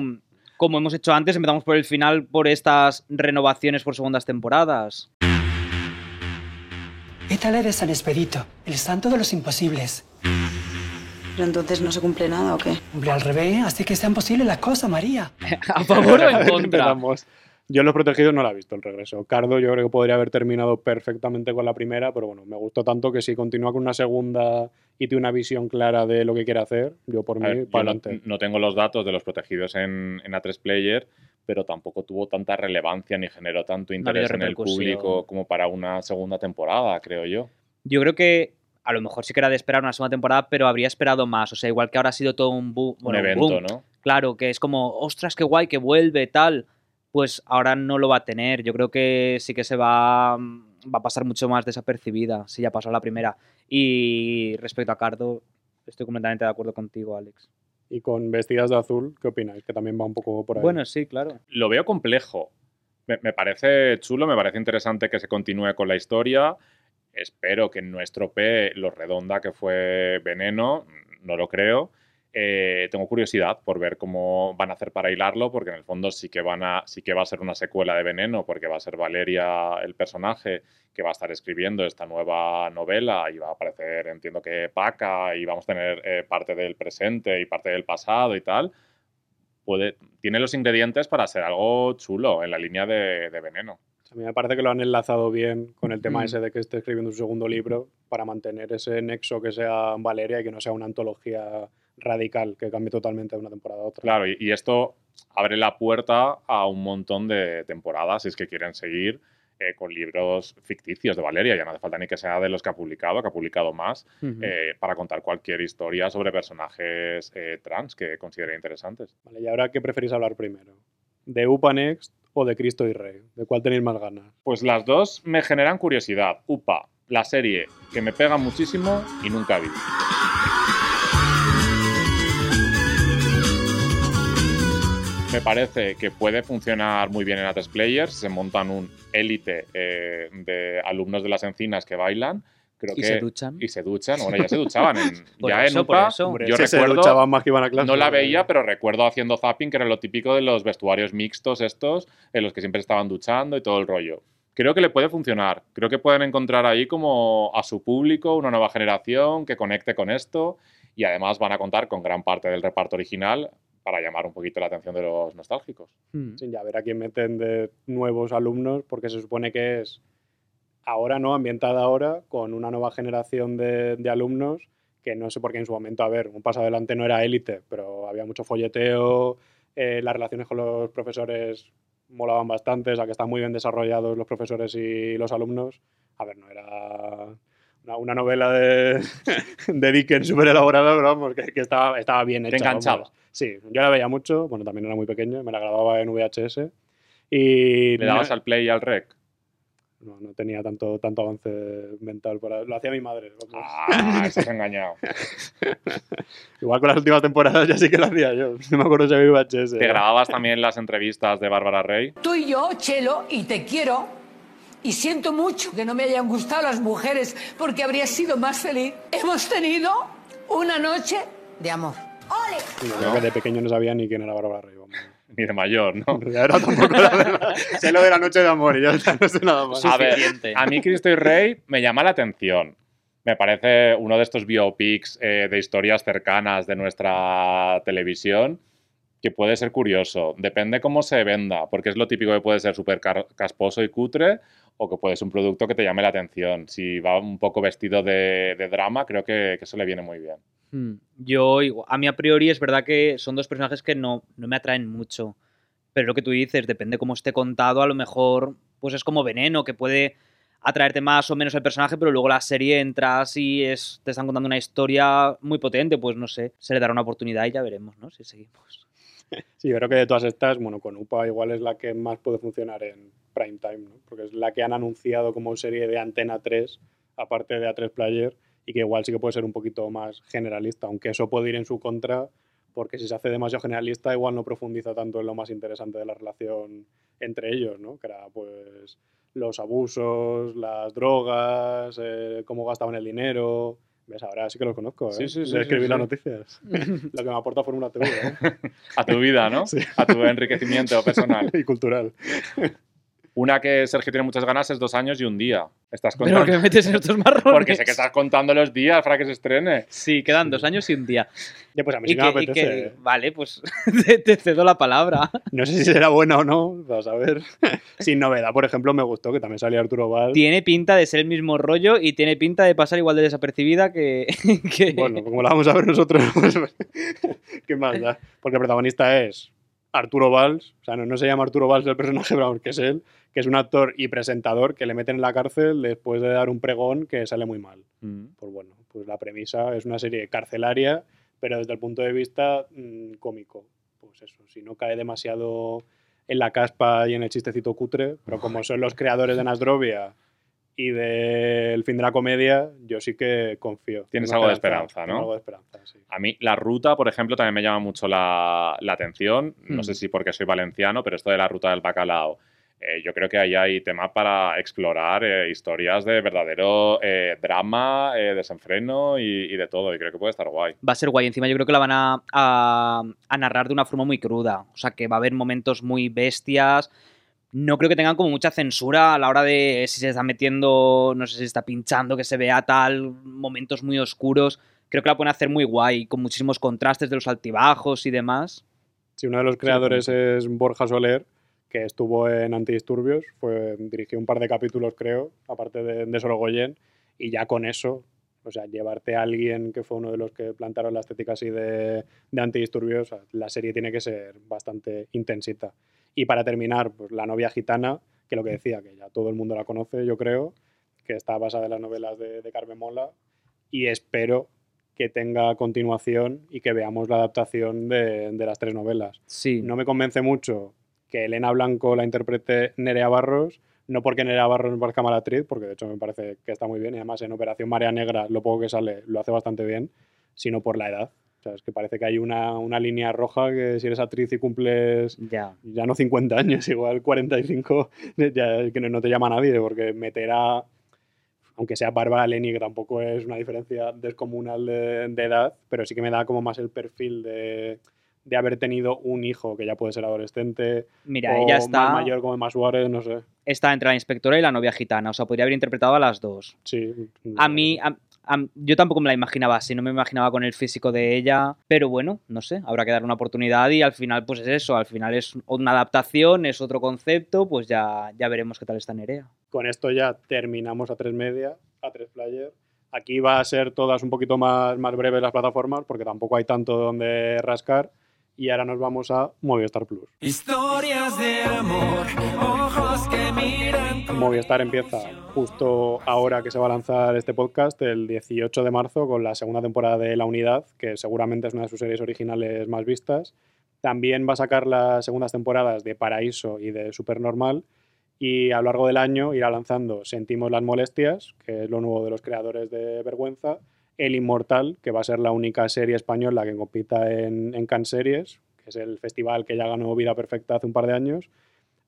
como hemos hecho antes, empezamos por el final, por estas renovaciones por segundas temporadas. Ítale de San Expedito, el santo de los imposibles. Pero entonces no se cumple nada o qué? Hombre, al revés, así que sean posibles las cosas, María. ¿A favor o en contra? Yo en Los Protegidos no la he visto el regreso. Cardo yo creo que podría haber terminado perfectamente con la primera, pero bueno, me gustó tanto que si continúa con una segunda y tiene una visión clara de lo que quiere hacer, yo por A mí, ver, para no, adelante. no tengo los datos de los protegidos en, en A3 Player, pero tampoco tuvo tanta relevancia ni generó tanto interés en el público como para una segunda temporada, creo yo. Yo creo que a lo mejor sí que era de esperar una segunda temporada, pero habría esperado más. O sea, igual que ahora ha sido todo un, bu- bueno, un un evento, boom. ¿no? Claro, que es como, ostras, qué guay, que vuelve, tal. Pues ahora no lo va a tener. Yo creo que sí que se va, va a pasar mucho más desapercibida, si ya pasó la primera. Y respecto a Cardo, estoy completamente de acuerdo contigo, Alex. Y con Vestidas de Azul, ¿qué opináis? Que también va un poco por ahí. Bueno, sí, claro. Lo veo complejo. Me, me parece chulo, me parece interesante que se continúe con la historia. Espero que no estropee lo redonda que fue Veneno, no lo creo. Eh, tengo curiosidad por ver cómo van a hacer para hilarlo, porque en el fondo sí que, van a, sí que va a ser una secuela de Veneno, porque va a ser Valeria el personaje que va a estar escribiendo esta nueva novela y va a aparecer, entiendo que Paca, y vamos a tener eh, parte del presente y parte del pasado y tal. Puede, tiene los ingredientes para ser algo chulo en la línea de, de Veneno. A mí me parece que lo han enlazado bien con el tema Mm. ese de que esté escribiendo su segundo libro para mantener ese nexo que sea Valeria y que no sea una antología radical que cambie totalmente de una temporada a otra. Claro, y, y esto abre la puerta a un montón de temporadas si es que quieren seguir eh, con libros ficticios de Valeria. Ya no hace falta ni que sea de los que ha publicado, que ha publicado más, eh, para contar cualquier historia sobre personajes eh, trans que considere interesantes. Vale, ¿y ahora qué preferís hablar primero? ¿De Upa Next o de Cristo y Rey? ¿De cuál tenéis más ganas? Pues las dos me generan curiosidad. UPA, la serie que me pega muchísimo y nunca vi. Me parece que puede funcionar muy bien en A3 Players. Se montan un élite eh, de alumnos de las encinas que bailan. Creo Y que, se duchan. Y se duchan. Bueno, ya se duchaban. En, ya eso, en por UPA, yo se recuerdo... duchaban más que iban a clase. No la veía, pero recuerdo haciendo zapping, que era lo típico de los vestuarios mixtos estos, en los que siempre estaban duchando y todo el rollo. Creo que le puede funcionar. Creo que pueden encontrar ahí como a su público, una nueva generación que conecte con esto y además van a contar con gran parte del reparto original para llamar un poquito la atención de los nostálgicos. Mm. Sí, ya ver a quién meten de nuevos alumnos, porque se supone que es ahora, ¿no? Ambientada ahora, con una nueva generación de, de alumnos, que no sé por qué en su momento, a ver, un paso adelante no era élite, pero había mucho folleteo, eh, las relaciones con los profesores molaban bastante, o sea, que están muy bien desarrollados los profesores y los alumnos. A ver, no era una, una novela de, de Dickens súper elaborada, pero vamos, que, que estaba, estaba bien hecha. Te enganchaba. vamos. Sí, yo la veía mucho, bueno, también era muy pequeño, me la grababa en VHS y ¿Le dabas al play y al rec? No, no tenía tanto, tanto avance mental, para, lo hacía mi madre. Ah, estás engañado. Igual con las últimas temporadas ya sí que lo hacía yo, no me acuerdo si había VHS. ¿Te grababas también las entrevistas de Bárbara Rey? Tú y yo, Chelo, y te quiero. Y siento mucho que no me hayan gustado las mujeres porque habría sido más feliz. Hemos tenido una noche de amor. ¡Ole! Yo creo que de pequeño no sabía ni quién era Bárbara Rey. vamos. Ni de mayor, ¿no? Era tampoco la verdad. Sé lo de la noche de amor y ya no sé nada más. A ver, a mí Cristo y Rey me llama la atención. Me parece uno de estos biopics eh, de historias cercanas de nuestra televisión. que puede ser curioso. Depende cómo se venda, porque es lo típico que puede ser súper casposo y cutre o que puede ser un producto que te llame la atención. Si va un poco vestido de, de drama, creo que, que eso le viene muy bien. Hmm. Yo, a mí a priori, es verdad que son dos personajes que no, no me atraen mucho. Pero lo que tú dices, depende cómo esté contado, a lo mejor pues es como veneno, que puede atraerte más o menos el personaje, pero luego la serie entras y es, te están contando una historia muy potente, pues no sé, se le dará una oportunidad y ya veremos, ¿no? Si seguimos. Sí, yo creo que de todas estas, bueno, con UPA igual es la que más puede funcionar en prime time, ¿no? Porque es la que han anunciado como serie de Antena 3, aparte de A3 Player, y que igual sí que puede ser un poquito más generalista, aunque eso puede ir en su contra, porque si se hace demasiado generalista, igual no profundiza tanto en lo más interesante de la relación entre ellos, ¿no? Que era, pues, los abusos, las drogas, eh, cómo gastaban el dinero. ¿Ves? Ahora sí que los conozco, ¿eh? Sí, sí, sí, De escribir sí, las sí. noticias. lo que me aporta Fórmula TV, ¿eh? A tu vida, ¿no? Sí. A tu enriquecimiento personal. y cultural. Una que Sergio tiene muchas ganas es dos años y un día. Estás Pero contando. que me metes en estos marrones. Porque sé que estás contando los días para que se estrene. Sí, quedan dos años y un día. Ya, pues a mí sí que me apetece. vale, pues te, te cedo la palabra. No sé si será buena o no, vas a ver. Sin novedad, por ejemplo, me gustó que también salía Arturo Valls. Tiene pinta de ser el mismo rollo y tiene pinta de pasar igual de desapercibida que. que- Bueno, como la vamos a ver nosotros, pues, ¿qué más da? Porque el protagonista es Arturo Valls, o sea, no, no se llama Arturo Valls el personaje, pero que es él, que es un actor y presentador que le meten en la cárcel después de dar un pregón que sale muy mal. Pues bueno, pues la premisa es una serie carcelaria, pero desde el punto de vista mm, cómico. Pues eso, si no cae demasiado en la caspa y en el chistecito cutre, pero como son los creadores de Nasdrovia y del fin de la comedia, yo sí que confío. Tienes Tengo algo de esperanza, ¿no? algo de esperanza, sí. A mí la ruta, por ejemplo, también me llama mucho la, la atención. No Hmm. sé si porque soy valenciano, pero esto de la ruta del bacalao. eh, yo creo que ahí hay tema para explorar eh, historias de verdadero eh, drama, eh, desenfreno y, y de todo. Y creo que puede estar guay. Va a ser guay. Encima, yo creo que la van a, a- a narrar de una forma muy cruda. O sea, que va a haber momentos muy bestias. No creo que tengan como mucha censura a la hora de si se está metiendo, no sé si se está pinchando, que se vea tal, momentos muy oscuros. Creo que la pueden hacer muy guay, con muchísimos contrastes de los altibajos y demás. Sí, uno de los creadores es Borja Soler, que estuvo en Antidisturbios, fue, dirigió un par de capítulos, creo, aparte de, de Sorogoyen, y ya con eso, o sea, llevarte a alguien que fue uno de los que plantaron la estética así de, de Antidisturbios, la serie tiene que ser bastante intensita. Y para terminar, pues La novia gitana, que lo que decía, que ya todo el mundo la conoce, yo creo, que está basada en las novelas de, de Carmen Mola, y espero que tenga continuación y que veamos la adaptación de, de las tres novelas. Sí. No me convence mucho que Elena Blanco la interprete Nerea Barros, no porque Nerea Barros me parezca mala actriz, porque de hecho me parece que está muy bien y además en Operación Marea Negra lo poco que sale lo hace bastante bien, sino por la edad. O sea, es que parece que hay una, una línea roja que si eres actriz y cumples Ya. ya no 50 años, igual 45, ya que no, no te llama nadie, porque meter a, aunque sea Bárbara Leni, que tampoco es una diferencia descomunal de, de edad, pero sí que me da como más el perfil de, de haber tenido un hijo que ya puede ser adolescente, Mira, o ella está, más mayor como Emma Suárez, no sé. está entre la inspectora y la novia gitana. O sea, podría haber interpretado a las dos. Sí. A mí, a- a- yo tampoco me la imaginaba así, no me imaginaba con el físico de ella, pero bueno, no sé, habrá que darle una oportunidad y al final pues es eso, al final es una adaptación, es otro concepto, pues ya, ya veremos qué tal está Nerea. Con esto ya terminamos a tres media, a tres player. Aquí va a ser todas un poquito más, más breves las plataformas, porque tampoco hay tanto donde rascar. Y ahora nos vamos a Movistar Plus. Historias de amor, ojos que miran. Movistar empieza justo ahora que se va a lanzar este podcast, el 18 de marzo, con la segunda temporada de La Unidad, que seguramente es una de sus series originales más vistas. También va a sacar las segundas temporadas de Paraíso y de Supernormal. Y a lo largo del año irá lanzando Sentimos las molestias, que es lo nuevo de los creadores de Vergüenza. El Inmortal, que va a ser la única serie española que compita en, en Series, que es el festival que ya ganó Vida Perfecta hace un par de años.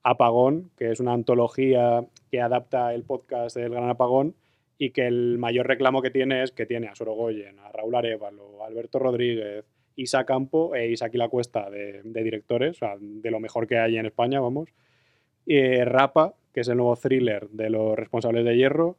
Apagón, que es una antología que adapta el podcast del Gran Apagón y que el mayor reclamo que tiene es que tiene a Sorogoyen, a Raúl Arevalo, a Alberto Rodríguez, Isa Campo e Isaki La Cuesta de, directores, de lo mejor que hay en España, vamos. Eh, Rapa, que es el nuevo thriller de los responsables de Hierro.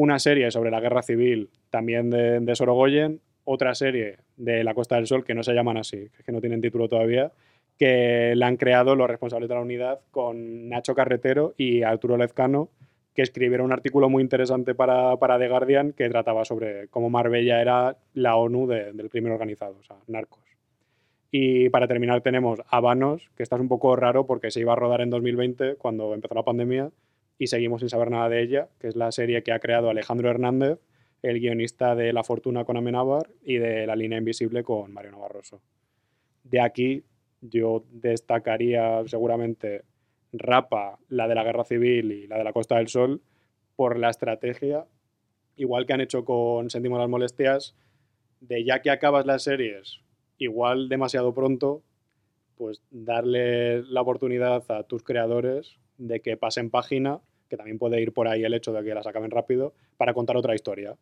Una serie sobre la guerra civil, también de, Sorogoyen. otra serie de La Costa del Sol, que no se llaman así, que no tienen título todavía, que la han creado los responsables de la unidad con Nacho Carretero y Arturo Lezcano, que escribieron un artículo muy interesante para, para The Guardian que trataba sobre cómo Marbella era la ONU de- del crimen organizado, o sea, narcos. Y para terminar tenemos Habanos, que esta es un poco raro porque se iba a rodar en 2020 cuando empezó la pandemia y seguimos sin saber nada de ella, que es la serie que ha creado Alejandro Hernández, el guionista de La Fortuna con Amenábar y de La Línea Invisible con Mariano Barroso. De aquí yo destacaría seguramente Rapa, la de la Guerra Civil y la de la Costa del Sol, por la estrategia, igual que han hecho con Sentimos las Molestias, de ya que acabas las series igual demasiado pronto, pues darle la oportunidad a tus creadores de que pasen página, que también puede ir por ahí el hecho de que las acaben rápido, para contar otra historia.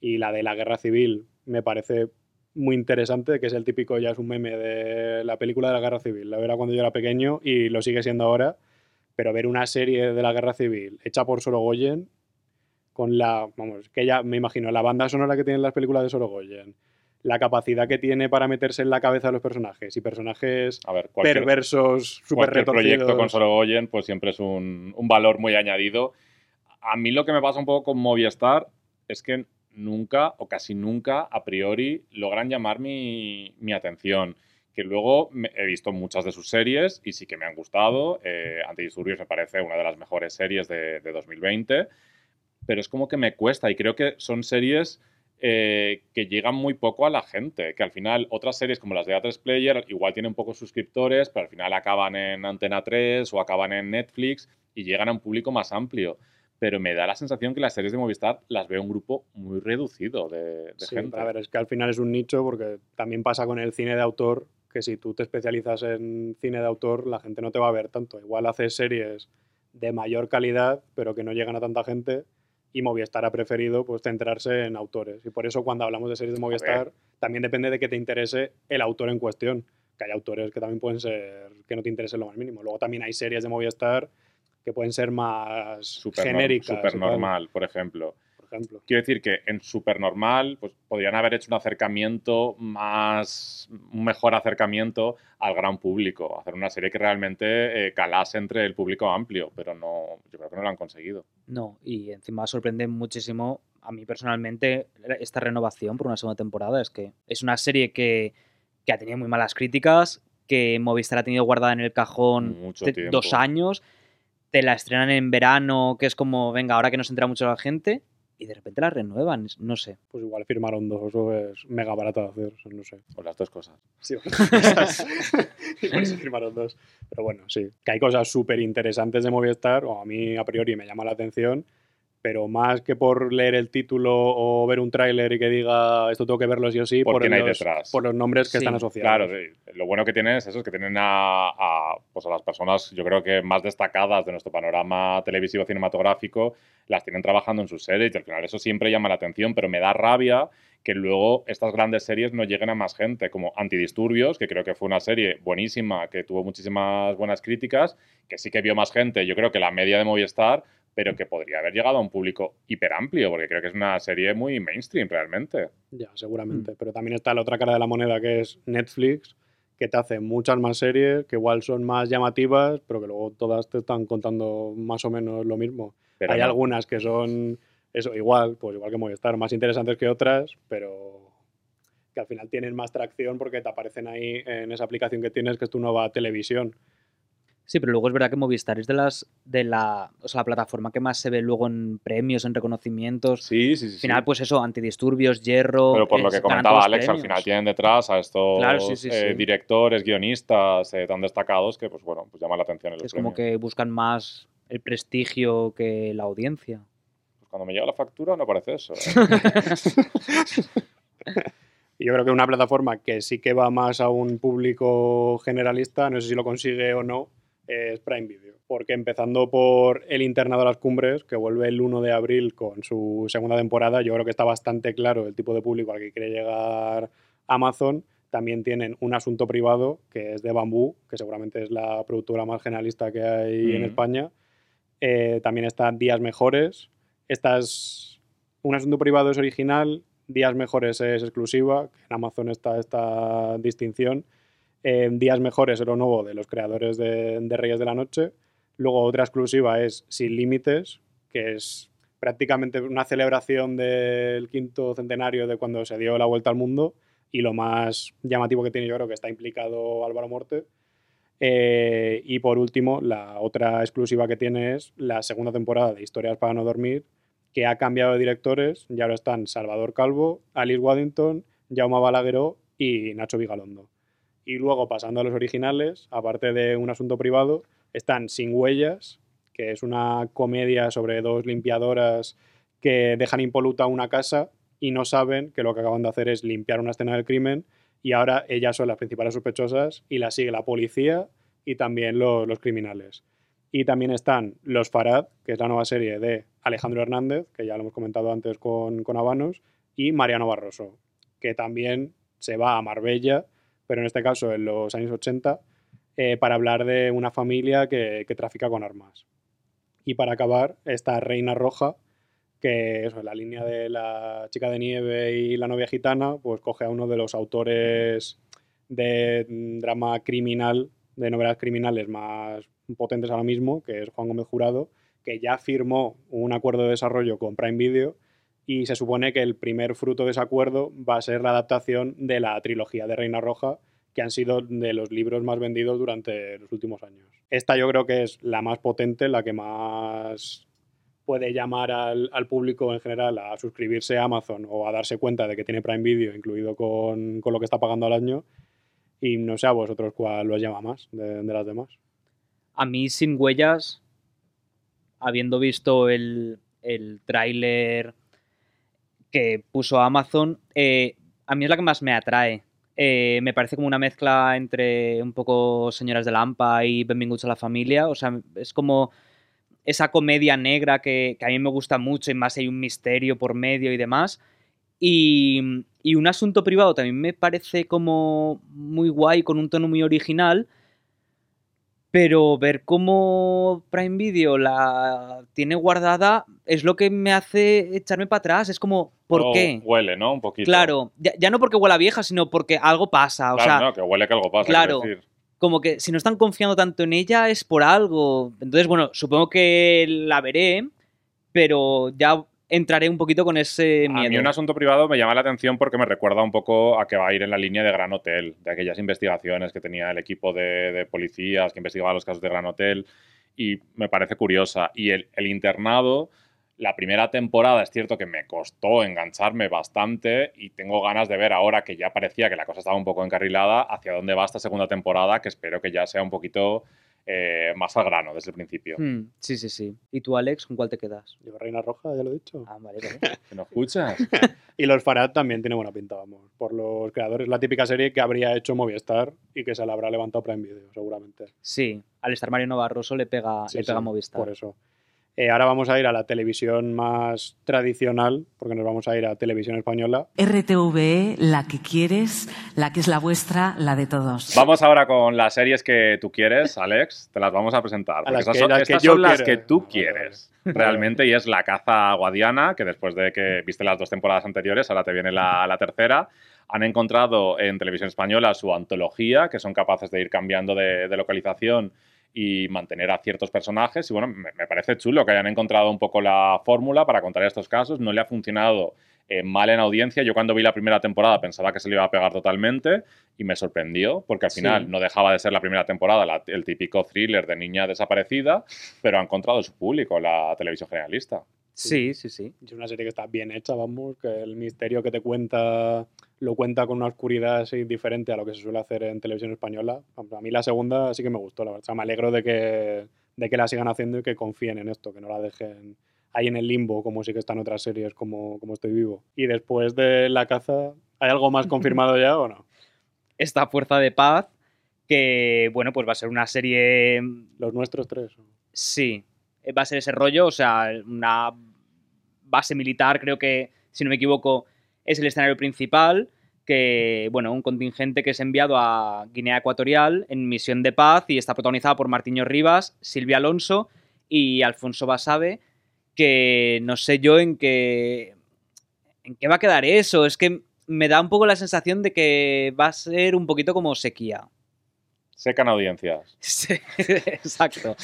Y la de la guerra civil me parece muy interesante, que es el típico, ya es un meme de la película de la guerra civil. La era cuando yo era pequeño y lo sigue siendo ahora, pero ver una serie de la guerra civil hecha por Sorogoyen, con la, vamos, que ya me imagino, la banda sonora que tienen las películas de Sorogoyen, la capacidad que tiene para meterse en la cabeza de los personajes y personajes A ver, perversos, súper cualquier proyecto con retorcidos. Sorogoyen, pues siempre es un, un valor muy añadido. A mí lo que me pasa un poco con Movistar es que nunca o casi nunca a priori logran llamar mi, mi atención. Que luego me- he visto muchas de sus series y sí que me han gustado. Eh, Antidisturbios me parece una de las mejores series de, de 2020, pero es como que me cuesta y creo que son series eh, que llegan muy poco a la gente, que al final otras series como las de A3 Player igual tienen pocos suscriptores, pero al final acaban en Antena 3 o acaban en Netflix y llegan a un público más amplio. Pero me da la sensación que las series de Movistar las ve un grupo muy reducido de, de Sí, gente. a ver, es que al final es un nicho porque también pasa con el cine de autor, que si tú te especializas en cine de autor, la gente no te va a ver tanto. Igual haces series de mayor calidad, pero que no llegan a tanta gente, y Movistar ha preferido pues centrarse en autores. Y por eso cuando hablamos de series de Movistar, también depende de que te interese el autor en cuestión. Que hay autores que también pueden ser que no te interesen lo más mínimo. Luego también hay series de Movistar que pueden ser más Super genéricas. y tal, Supernormal, por ejemplo. Ejemplo. Quiero decir que en Supernormal pues, podrían haber hecho un acercamiento más, un mejor acercamiento al gran público, hacer una serie que realmente eh, calase entre el público amplio, pero no, yo creo que no lo han conseguido. No, y encima sorprende muchísimo a mí personalmente esta renovación por una segunda temporada. Es que es una serie que, que ha tenido muy malas críticas, que Movistar ha tenido guardada en el cajón Mucho dos años, te la estrenan en verano, que es como, venga, ahora que nos entra mucho la gente, y de repente la renuevan, no sé. Pues igual firmaron dos, eso es mega barato de hacer, o no sé. O las dos cosas. Sí, cosas. y por eso firmaron dos. Pero bueno, sí. Que hay cosas súper interesantes de Movistar, o a mí a priori me llama la atención, pero más que por leer el título o ver un tráiler y que diga esto tengo que verlo sí o sí, ¿Por por, quién hay los, detrás? por los nombres que Sí, están asociados. Claro, sí. lo bueno que tienen es eso, es que tienen a, a, pues a las personas, yo creo que más destacadas de nuestro panorama televisivo cinematográfico, las tienen trabajando en sus series y al final eso siempre llama la atención, pero me da rabia que luego estas grandes series no lleguen a más gente, como Antidisturbios, que creo que fue una serie buenísima, que tuvo muchísimas buenas críticas, que sí que vio más gente, yo creo que la media de Movistar, pero que podría haber llegado a un público hiper amplio, porque creo que es una serie muy mainstream realmente. Ya, seguramente. Mm. Pero también está la otra cara de la moneda que es Netflix, que te hace muchas más series, que igual son más llamativas, pero que luego todas te están contando más o menos lo mismo. Pero Hay no. algunas que son eso, igual, pues igual que Movistar, más interesantes que otras, pero que al final tienen más tracción porque te aparecen ahí en esa aplicación que tienes, que es tu nueva televisión. Sí, pero luego es verdad que Movistar es de las de la, o sea, la plataforma que más se ve luego en premios, en reconocimientos. Sí, sí, sí. Al final, sí. pues eso, antidisturbios, hierro. Pero por lo que comentaba Alex, al final tienen detrás a estos Claro, sí, sí, eh, sí. directores, guionistas eh, tan destacados que, pues bueno, pues llama la atención en los Es como que buscan más el prestigio que la audiencia. Pues cuando me llega la factura no parece eso. ¿eh? Y yo creo que una plataforma que sí que va más a un público generalista, no sé si lo consigue o no, es Prime Video. Porque empezando por El Internado de las Cumbres, que vuelve el 1 de abril con su segunda temporada, yo creo que está bastante claro el tipo de público al que quiere llegar Amazon. También tienen un asunto privado, que es de Bambú, que seguramente es la productora más generalista que hay en. España. Eh, también está Días Mejores. Esta es un asunto privado es original, Días Mejores es exclusiva, en Amazon está esta distinción. Eh, Días Mejores es lo nuevo de los creadores de, Reyes de la Noche. Luego otra exclusiva es Sin Límites, que es prácticamente una celebración del quinto centenario de cuando se dio la vuelta al mundo y lo más llamativo que tiene yo creo que está implicado Álvaro Morte. Eh, y por último, la otra exclusiva que tiene es la segunda temporada de Historias para no dormir, que ha cambiado de directores y ahora están Salvador Calvo, Alice Waddington, Jaume Balagueró y Nacho Vigalondo. Y luego, pasando a los originales, aparte de un asunto privado, están Sin Huellas, que es una comedia sobre dos limpiadoras que dejan impoluta una casa y no saben que lo que acaban de hacer es limpiar una escena del crimen y ahora ellas son las principales sospechosas y las sigue la policía y también lo- los criminales. Y también están Los Farad, que es la nueva serie de Alejandro Hernández, que ya lo hemos comentado antes con, con Habanos, y Mariano Barroso, que también se va a Marbella, pero en este caso en los años 80, eh, para hablar de una familia que, que trafica con armas. Y para acabar, está Reina Roja, que eso, en la línea de la chica de nieve y la novia gitana, pues coge a uno de los autores de drama criminal, de novelas criminales más potentes ahora mismo, que es Juan Gómez Jurado, que ya firmó un acuerdo de desarrollo con Prime Video y se supone que el primer fruto de ese acuerdo va a ser la adaptación de la trilogía de Reina Roja, que han sido de los libros más vendidos durante los últimos años. Esta yo creo que es la más potente, la que más puede llamar al, al público en general a suscribirse a Amazon o a darse cuenta de que tiene Prime Video incluido con, con lo que está pagando al año. Y no sé a vosotros cuál los llama más de, de las demás. A mí, sin huellas, habiendo visto el, el tráiler que puso Amazon, eh, a mí es la que más me atrae. Eh, me parece como una mezcla entre un poco Señoras de Lampa y Benvinguts a la Familia. O sea, es como esa comedia negra que, que a mí me gusta mucho y más hay un misterio por medio y demás. Y, y un asunto privado también me parece como muy guay, con un tono muy original. Pero ver cómo Prime Video la tiene guardada es lo que me hace echarme para atrás. Es como, ¿por qué? Huele, ¿no? Un poquito. Claro, ya, ya no porque huela vieja, sino porque algo pasa. O Claro, sea, no, que huele que algo pasa. claro. decir. como que si no están confiando tanto en ella es por algo. Entonces, bueno, supongo que la veré, pero ya entraré un poquito con ese A mí miedo. un asunto privado me llama la atención porque me recuerda un poco a que va a ir en la línea de Gran Hotel, de aquellas investigaciones que tenía el equipo de, de policías que investigaba los casos de Gran Hotel y me parece curiosa. Y el, el internado, la primera temporada es cierto que me costó engancharme bastante y tengo ganas de ver ahora que ya parecía que la cosa estaba un poco encarrilada hacia dónde va esta segunda temporada que espero que ya sea un poquito eh, más al grano desde el principio. Hmm, sí, sí, sí. ¿Y tú, Alex, con cuál te quedas? Yo, Reina Roja, ya lo he dicho. Ah, vale, vale. ¿Que no escuchas? Y los Farad también tiene buena pinta, vamos. Por los creadores, la típica serie que habría hecho Movistar y que se la habrá levantado Prime Video, seguramente. Sí, al estar Mariano Barroso le pega, Sí, le pega sí, Movistar. Por eso. Eh, ahora vamos a ir a la televisión más tradicional, porque nos vamos a ir a televisión española. RTVE, la que quieres, la que es la vuestra, la de todos. Vamos ahora con las series que tú quieres, Alex. Te las vamos a presentar. porque las estas que- son, las que estas yo son las que tú quieres. Realmente, y es la caza guadiana, que después de que viste las dos temporadas anteriores, ahora te viene la, la tercera. Han encontrado en televisión española su antología, que son capaces de ir cambiando de, de localización y mantener a ciertos personajes. Y bueno, me, me parece chulo que hayan encontrado un poco la fórmula para contar estos casos. No le ha funcionado eh, mal en audiencia. Yo cuando vi la primera temporada pensaba que se le iba a pegar totalmente y me sorprendió porque al Sí. final no dejaba de ser la primera temporada la- el típico thriller de niña desaparecida, pero ha encontrado su público la televisión generalista. Sí, sí, sí. Es una serie que está bien hecha, vamos, que el misterio que te cuenta lo cuenta con una oscuridad así diferente a lo que se suele hacer en televisión española. A mí la segunda sí que me gustó, la verdad. O sea, me alegro de que, de que la sigan haciendo y que confíen en esto, que no la dejen ahí en el limbo, como sí que están otras series como, como Estoy Vivo. Y después de La Caza, ¿hay algo más confirmado ya o no? Esta Fuerza de Paz, que, bueno, pues va a ser una serie Los nuestros tres. Sí, va a ser ese rollo, o sea, una base militar, creo que, si no me equivoco, es el escenario principal, que, bueno, un contingente que es enviado a Guinea Ecuatorial en misión de paz y está protagonizada por Martiño Rivas, Silvia Alonso y Alfonso Basabe, que no sé yo en qué, ¿en qué va a quedar eso? Es que me da un poco la sensación de que va a ser un poquito como sequía. Secan audiencias. Sí, Exacto.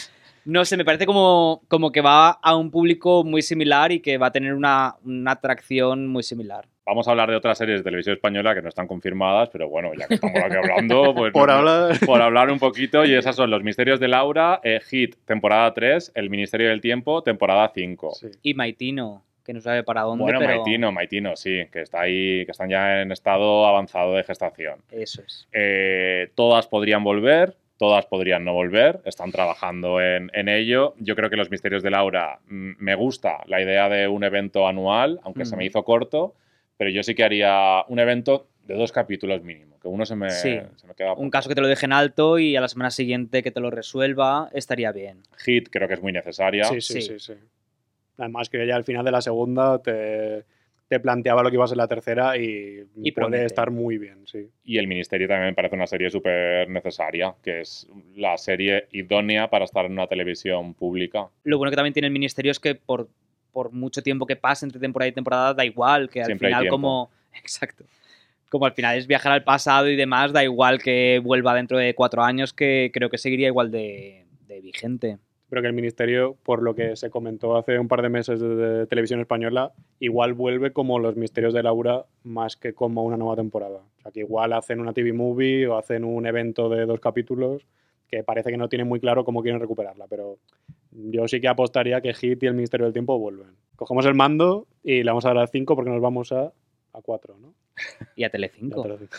No sé, me parece como, como que va a un público muy similar y que va a tener una, una atracción muy similar. Vamos a hablar de otras series de televisión española que no están confirmadas, pero bueno, ya que estamos aquí hablando, pues Por no- hablar. por hablar un poquito, y esas son Los Misterios de Laura, eh, Hit, temporada 3, El Ministerio del Tiempo, temporada 5. Sí. Y Maitino, que no sabe para dónde, Bueno, pero Maitino, Maitino, sí, que está ahí, que están ya en estado avanzado de gestación. eso es. Eh, todas podrían volver, todas podrían no volver, están trabajando en, en ello. Yo creo que Los Misterios de Laura mm, me gusta la idea de un evento anual, aunque se me hizo corto, pero yo sí que haría un evento de dos capítulos mínimo, que uno se me, Sí. se me queda Un caso que te lo dejen alto y a la semana siguiente que te lo resuelva, estaría bien. Hit creo que es muy necesaria. Sí, sí, Sí. sí, sí. Además que ya al final de la segunda te, te planteaba lo que iba a ser la tercera y, Y puede promete. estar muy bien, sí. Y El Ministerio también me parece una serie súper necesaria, que es la serie idónea para estar en una televisión pública. Lo bueno que también tiene el ministerio es que por, por mucho tiempo que pase entre temporada y temporada da igual, que al Siempre final como... Exacto. Como al final es viajar al pasado y demás, da igual que vuelva dentro de cuatro años, que creo que seguiría igual de, de vigente. Pero que el Ministerio, por lo que se comentó hace un par de meses de televisión española, igual vuelve como los misterios de Laura más que como una nueva temporada. O sea, que igual hacen una TV movie o hacen un evento de dos capítulos que parece que no tienen muy claro cómo quieren recuperarla, pero yo sí que apostaría que Hit y el Ministerio del Tiempo vuelven. Cogemos el mando y le vamos a dar a 5 porque nos vamos a, a 4, ¿no? Y a Telecinco. te lo digo.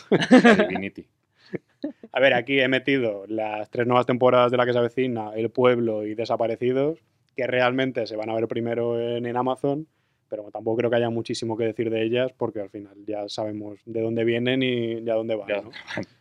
A ver, aquí he metido las tres nuevas temporadas de la que se avecina, El Pueblo y Desaparecidos, que realmente se van a ver primero en, en Amazon, pero tampoco creo que haya muchísimo que decir de ellas porque al final ya sabemos de dónde vienen y ya dónde van. ¿no?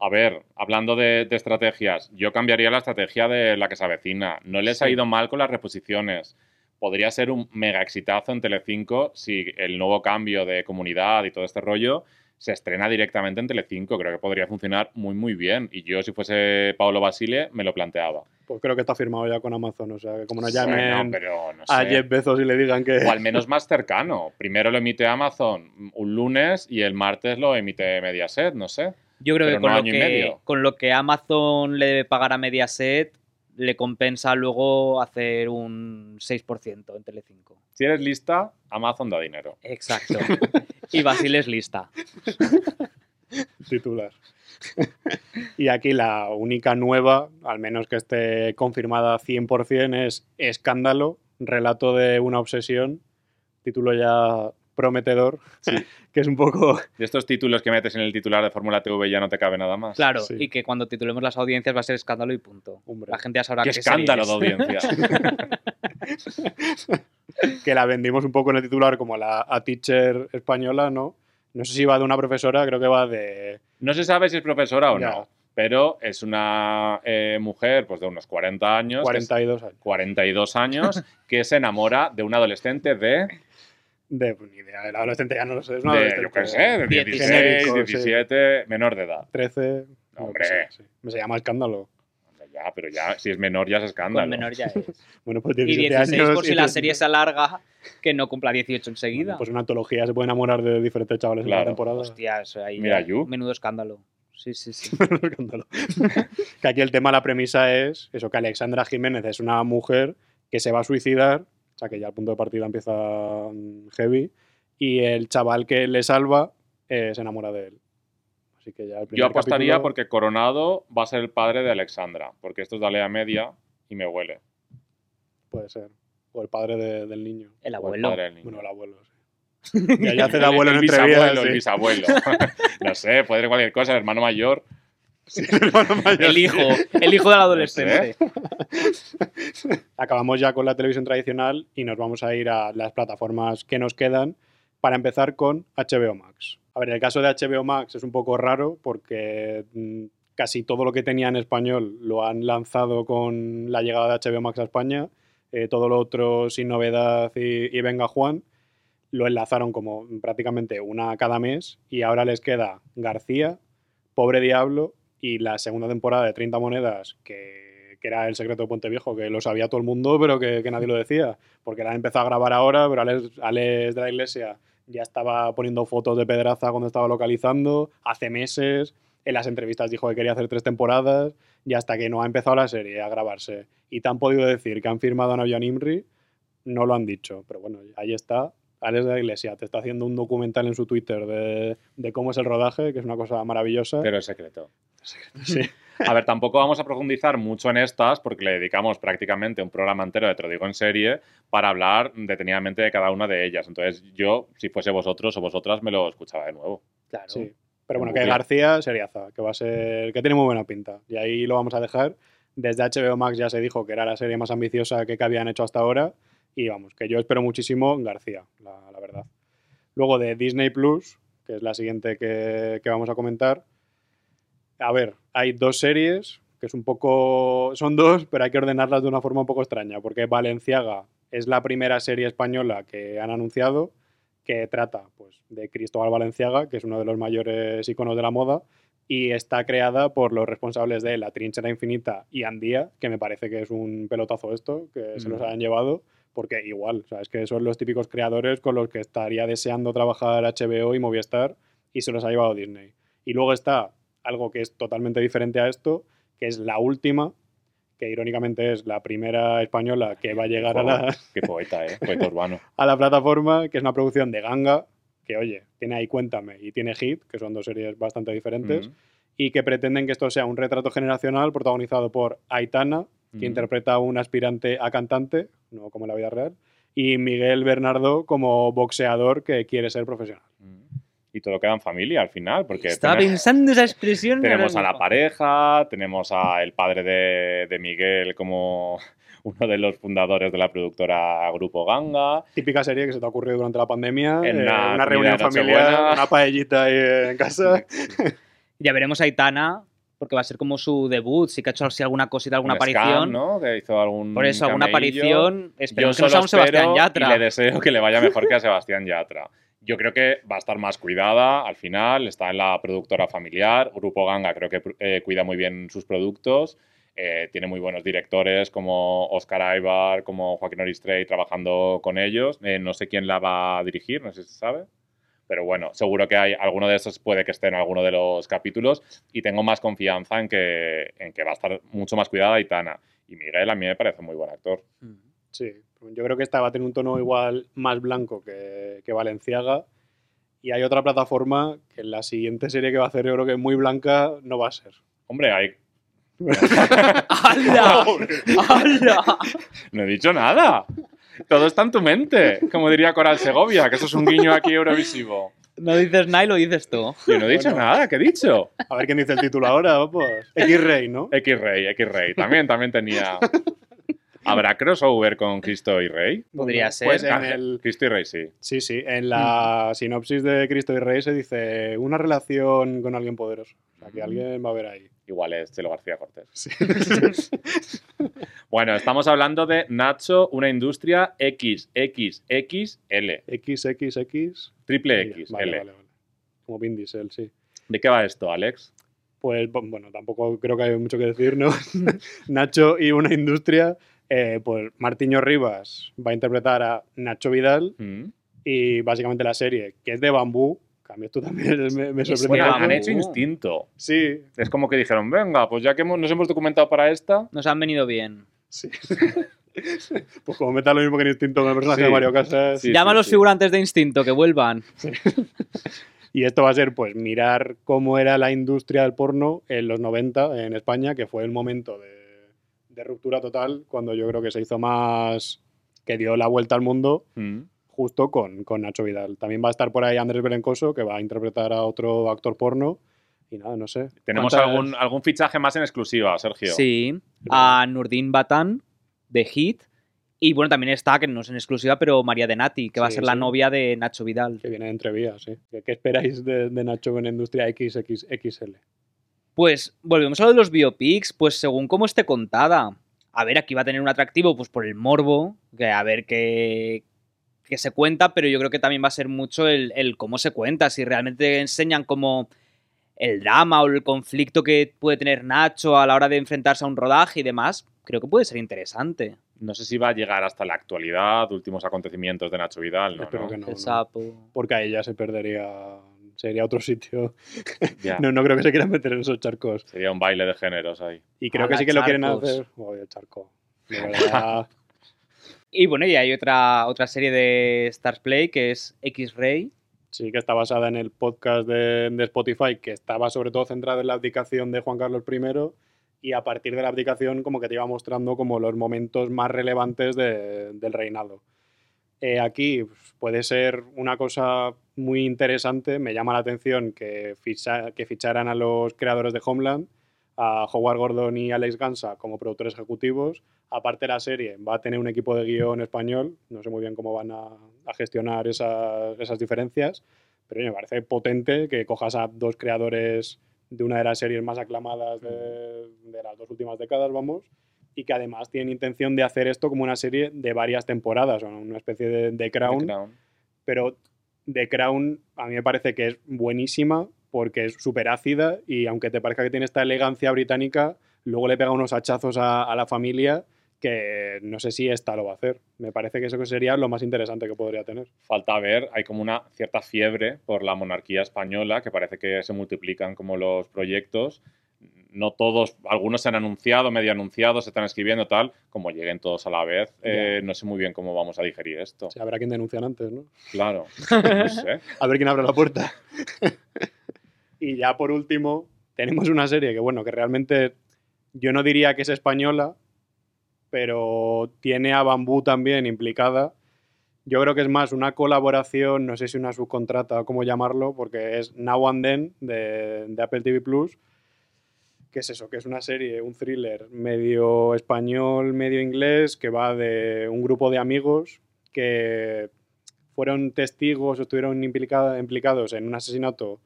A ver, hablando de, de estrategias, yo cambiaría la estrategia de la que se avecina. No les ha ido mal con las reposiciones. Podría ser un mega exitazo en Telecinco si el nuevo cambio de comunidad y todo este rollo se estrena directamente en Telecinco. Creo que podría funcionar muy, muy bien. Y yo, si fuese Paolo Basile, me lo planteaba. Pues creo que está firmado ya con Amazon, o sea, que como nos Bueno, llamen pero no a. Jeff Bezos y le digan que... O al menos más cercano. Primero lo emite Amazon un lunes y el martes lo emite Mediaset, no sé. Yo creo Pero que con, no lo año y que medio. con lo que Amazon le debe pagar a Mediaset, le compensa luego hacer un 6% en Telecinco. Si eres lista, Amazon da dinero. Exacto. y Basile es lista. titular. y aquí la única nueva, al menos que esté confirmada 100%, es Escándalo, relato de una obsesión, título ya prometedor, que es un poco... De estos títulos que metes en el titular de Fórmula TV ya no te cabe nada más. Claro, Sí. y que cuando titulemos las audiencias va a ser escándalo y punto. Hombre. La gente ya sabrá ¡Qué qué escándalo de audiencia! que la vendimos un poco en el titular como la a teacher española, ¿no? No sé si va de una profesora, creo que va de... No se sabe si es profesora o Ya. no, pero es una eh, mujer pues, de unos 40 años, que es- 42 años. 42 años, que se enamora de un adolescente de, De, pues, ni idea, el adolescente ya no lo sé, es de adolescente yo qué sé, de 16, Genérico, sí. 17, menor de edad. 13... no, Hombre. sé, sí. Me se llama Escándalo. Hombre, Ya, pero ya, si es menor ya es escándalo. Con menor ya es. Bueno, pues Y 17 16 años por si y la serie se alarga, que no cumpla 18 Bueno, enseguida. pues una antología se puede enamorar de diferentes chavales en la temporada. Hostia, eso ahí. Mira. Menudo escándalo. Sí, sí, sí. Escándalo. que aquí el tema, la premisa es eso, que Alexandra Jiménez es una mujer que se va a suicidar, o sea que ya el punto de partida empieza mm, heavy, y el chaval que le salva eh, se enamora de él. Así que ya el Yo primer apostaría capítulo porque Coronado va a ser el padre de Alexandra, porque esto es de Alea Media y me huele. Puede ser. O el padre de- del niño. El el abuelo. del niño. Bueno, el abuelo, sí. Ya, ya hace de abuelo el, el entrevistas. bisabuelo, el sí. bisabuelo. no sé, puede ser cualquier cosa, el hermano mayor. Sí, el hermano mayor, El hijo, el hijo del adolescente. Acabamos ya con la televisión tradicional y nos vamos a ir a las plataformas que nos quedan para empezar con HBO Max. A ver, el caso de HBO Max es un poco raro porque mm, casi todo lo que tenía en español lo han lanzado con la llegada de HBO Max a España. Eh, todo lo otro sin novedad y, y venga Juan. Lo enlazaron como prácticamente una cada mes y ahora les queda García, Pobre Diablo y la segunda temporada de 30 monedas que, que era el secreto de Puente Viejo, que lo sabía todo el mundo pero que, nadie lo decía, porque la han empezado a grabar ahora, pero Alex, Alex de la Iglesia ya estaba poniendo fotos de Pedraza cuando estaba localizando, hace meses, en las entrevistas dijo que quería hacer tres temporadas, y hasta que no ha empezado la serie a grabarse y te han podido decir que han firmado a Navian Imri, no lo han dicho. Pero bueno, ahí está. Alex de la Iglesia te está haciendo un documental en su Twitter de, de cómo es el rodaje, que es una cosa maravillosa. Pero es secreto. Sí. A ver, tampoco vamos a profundizar mucho en estas porque le dedicamos prácticamente un programa entero de Te lo digo en serie para hablar detenidamente de cada una de ellas. Entonces yo, si fuese vosotros o vosotras, me lo escuchaba de nuevo. Claro. Sí. Pero bueno, En que. García seriaza, que va a ser. que tiene muy buena pinta. Y ahí lo vamos a dejar. Desde HBO Max ya se dijo que era la serie más ambiciosa que habían hecho hasta ahora. Y vamos, que yo espero muchísimo García, la, la verdad. Luego de Disney Plus, que es la siguiente que, que vamos a comentar. A ver, hay dos series, que es un poco. Son dos, pero hay que ordenarlas de una forma un poco extraña, porque Valenciaga es la primera serie española que han anunciado que trata pues, de Cristóbal Valenciaga, que es uno de los mayores iconos de la moda, y está creada por los responsables de La Trinchera Infinita y Andía, que me parece que es un pelotazo esto, que se los Mm. hayan llevado, porque igual, ¿sabes? Que son los típicos creadores con los que estaría deseando trabajar HBO y Movistar, y se los ha llevado Disney. Y luego está algo que es totalmente diferente a esto, que es la última, que irónicamente es la primera española que va a llegar a la, Qué poeta, ¿eh? Poeta urbano. a la plataforma, que es una producción de Ganga, que oye, tiene ahí Cuéntame y tiene Hit, que son dos series bastante diferentes, y que pretenden que esto sea un retrato generacional protagonizado por Aitana, que Mm. interpreta a un aspirante a cantante, no como en la vida real, y Miguel Bernardo como boxeador que quiere ser profesional. Mm. Y todo queda en familia al final, porque Estaba tenemos- pensando esa expresión. Tenemos a la pareja, tenemos al padre de, de Miguel como uno de los fundadores de la productora Grupo Ganga. Típica serie que se te ha ocurrido durante la pandemia, En eh, una reunión familiar, Nochebuena. una paellita ahí en casa. Ya veremos a Aitana, porque va a ser como su debut. Sí que ha hecho así alguna cosita, alguna Un aparición. ¿no? Que hizo algún Por eso, alguna aparición. Yo Esperemos que no sea un Sebastián espero Yatra. Y le deseo que le vaya mejor que a Sebastián Yatra. Yo creo que va a estar más cuidada al final, está en la productora familiar. Grupo Ganga creo que eh, cuida muy bien sus productos. eh, tiene muy buenos directores como Oscar Aybar, como Joaquín Oristrey trabajando con ellos. Eh, no sé quién la va a dirigir, no sé si se sabe. Pero bueno, seguro que hay alguno de esos puede que esté en alguno de los capítulos y tengo más confianza en que, en que va a estar mucho más cuidada Aitana. Y Miguel a mí me parece muy buen actor. Sí, yo creo que esta va a tener un tono igual más blanco que, que Valenciaga. Y hay otra plataforma que en la siguiente serie que va a hacer yo creo que muy blanca no va a ser. Hombre, hay... ¡Hala! ¡Hala! No he dicho nada. Todo está en tu mente, como diría Coral Segovia, que eso es un guiño aquí eurovisivo. No dices nada y lo dices tú. Yo no he dicho Bueno. nada, ¿qué he dicho? A ver quién dice el título ahora, vamos. X-Ray, ¿no? X-Rey, X-Rey. También, también tenía... ¿Habrá crossover con Cristo y Rey? Podría ser. Pues en Ah, el, Cristo y Rey, sí. sí, sí, en la sinopsis de Cristo y Rey se dice una relación con alguien poderoso. O sea, que alguien va a ver ahí. Igual es Chelo García Cortés. bueno, estamos hablando de Nacho, una industria XXXL. XXX. Triple X, Vale, L. vale, vale. Como Vin Diesel, sí. ¿De qué va esto, Alex? Pues bu- bueno, tampoco creo que hay mucho que decir, ¿no? Nacho y una industria. eh, pues Martiño Rivas va a interpretar a Nacho Vidal Mm. y básicamente la serie, que es de bambú, mí esto también me, me sorprendió. Bueno, han hecho instinto. Sí, Es como que dijeron, venga, pues ya que hemos- nos hemos documentado para esta, Nos han venido bien. sí. pues como meta lo mismo que en Instinto con el personaje Sí. de Mario Casas. Sí, Llama a los sí. figurantes de instinto que vuelvan. Y esto va a ser, pues, mirar cómo era la industria del porno en los 90 en España, que fue el momento de, de ruptura total, cuando yo creo que se hizo más. que dio la vuelta al mundo, Mm. Justo con, con Nacho Vidal. También va a estar por ahí Andrés Belencoso, que va a interpretar a otro actor porno. Y nada, no sé. tenemos ¿Cuántas- algún, algún fichaje más en exclusiva, Sergio. Sí. A Nurdin Batán, de Hit. Y bueno, también está, que no es en exclusiva, pero María de Nati, que va a Sí, ser la novia de Nacho Vidal. Que viene de entrevías, sí. ¿Qué, qué esperáis de, de Nacho en la industria XXXL? Pues volvemos a lo de los biopics, pues según cómo esté contada. A ver, aquí va a tener un atractivo, pues por el morbo, que a ver qué, qué se cuenta, pero yo creo que también va a ser mucho el, el cómo se cuenta, si realmente enseñan como el drama o el conflicto que puede tener Nacho a la hora de enfrentarse a un rodaje y demás, creo que puede ser interesante. No sé si va a llegar hasta la actualidad, últimos acontecimientos de Nacho Vidal, ¿no? Espero ¿no? que no. El no. sapo. Porque ahí ya se perdería. Sería otro sitio. No, no creo que se quieran meter en esos charcos. Sería un baile de géneros ahí. Y creo A que sí que lo quieren hacer. Uy, el charco. De verdad. Y bueno, y hay otra, otra serie de Stars Play que es X-Ray. Sí, que está basada en el podcast de, Spotify, que estaba sobre todo centrado en la abdicación de Juan Carlos I. Y a partir de la abdicación, como que te iba mostrando como los momentos más relevantes de- del reinado. Eh, aquí pues, puede ser una cosa muy interesante. Me llama la atención que ficharan a los creadores de Homeland, a Howard Gordon y Alex Gansa como productores ejecutivos. Aparte la serie va a tener un equipo de guion español. No sé muy bien cómo van a, a gestionar esas, esas diferencias. Pero me parece potente que cojas a dos creadores de una de las series más aclamadas de, de las dos últimas décadas, vamos, y que además tienen intención de hacer esto como una serie de varias temporadas, o una especie de, de Crown, The Crown. pero The Crown a mí me parece que es buenísima porque es súper ácida y aunque te parezca que tiene esta elegancia británica, luego le pega unos hachazos a, a la familia que no sé si esta lo va a hacer. Me parece que eso sería lo más interesante que podría tener. Falta ver, hay como una cierta fiebre por la monarquía española, que parece que se multiplican como los proyectos. No todos, algunos se han anunciado, medio anunciados, se están escribiendo, tal. Como lleguen todos a la vez, eh, no sé muy bien cómo vamos a digerir esto. Sea, habrá quien denunciar antes, ¿no? Claro, no sé. A ver quién abre la puerta. y ya por último, tenemos una serie que, bueno, que realmente yo no diría que es española, pero tiene a Bambú también implicada. Yo creo que es más una colaboración, no sé si una subcontrata o cómo llamarlo, porque es Now and Then de, de Apple TV Plus. ¿Qué es eso? Que es una serie, un thriller medio español, medio inglés, que va de un grupo de amigos que fueron testigos o estuvieron implicados en un asesinato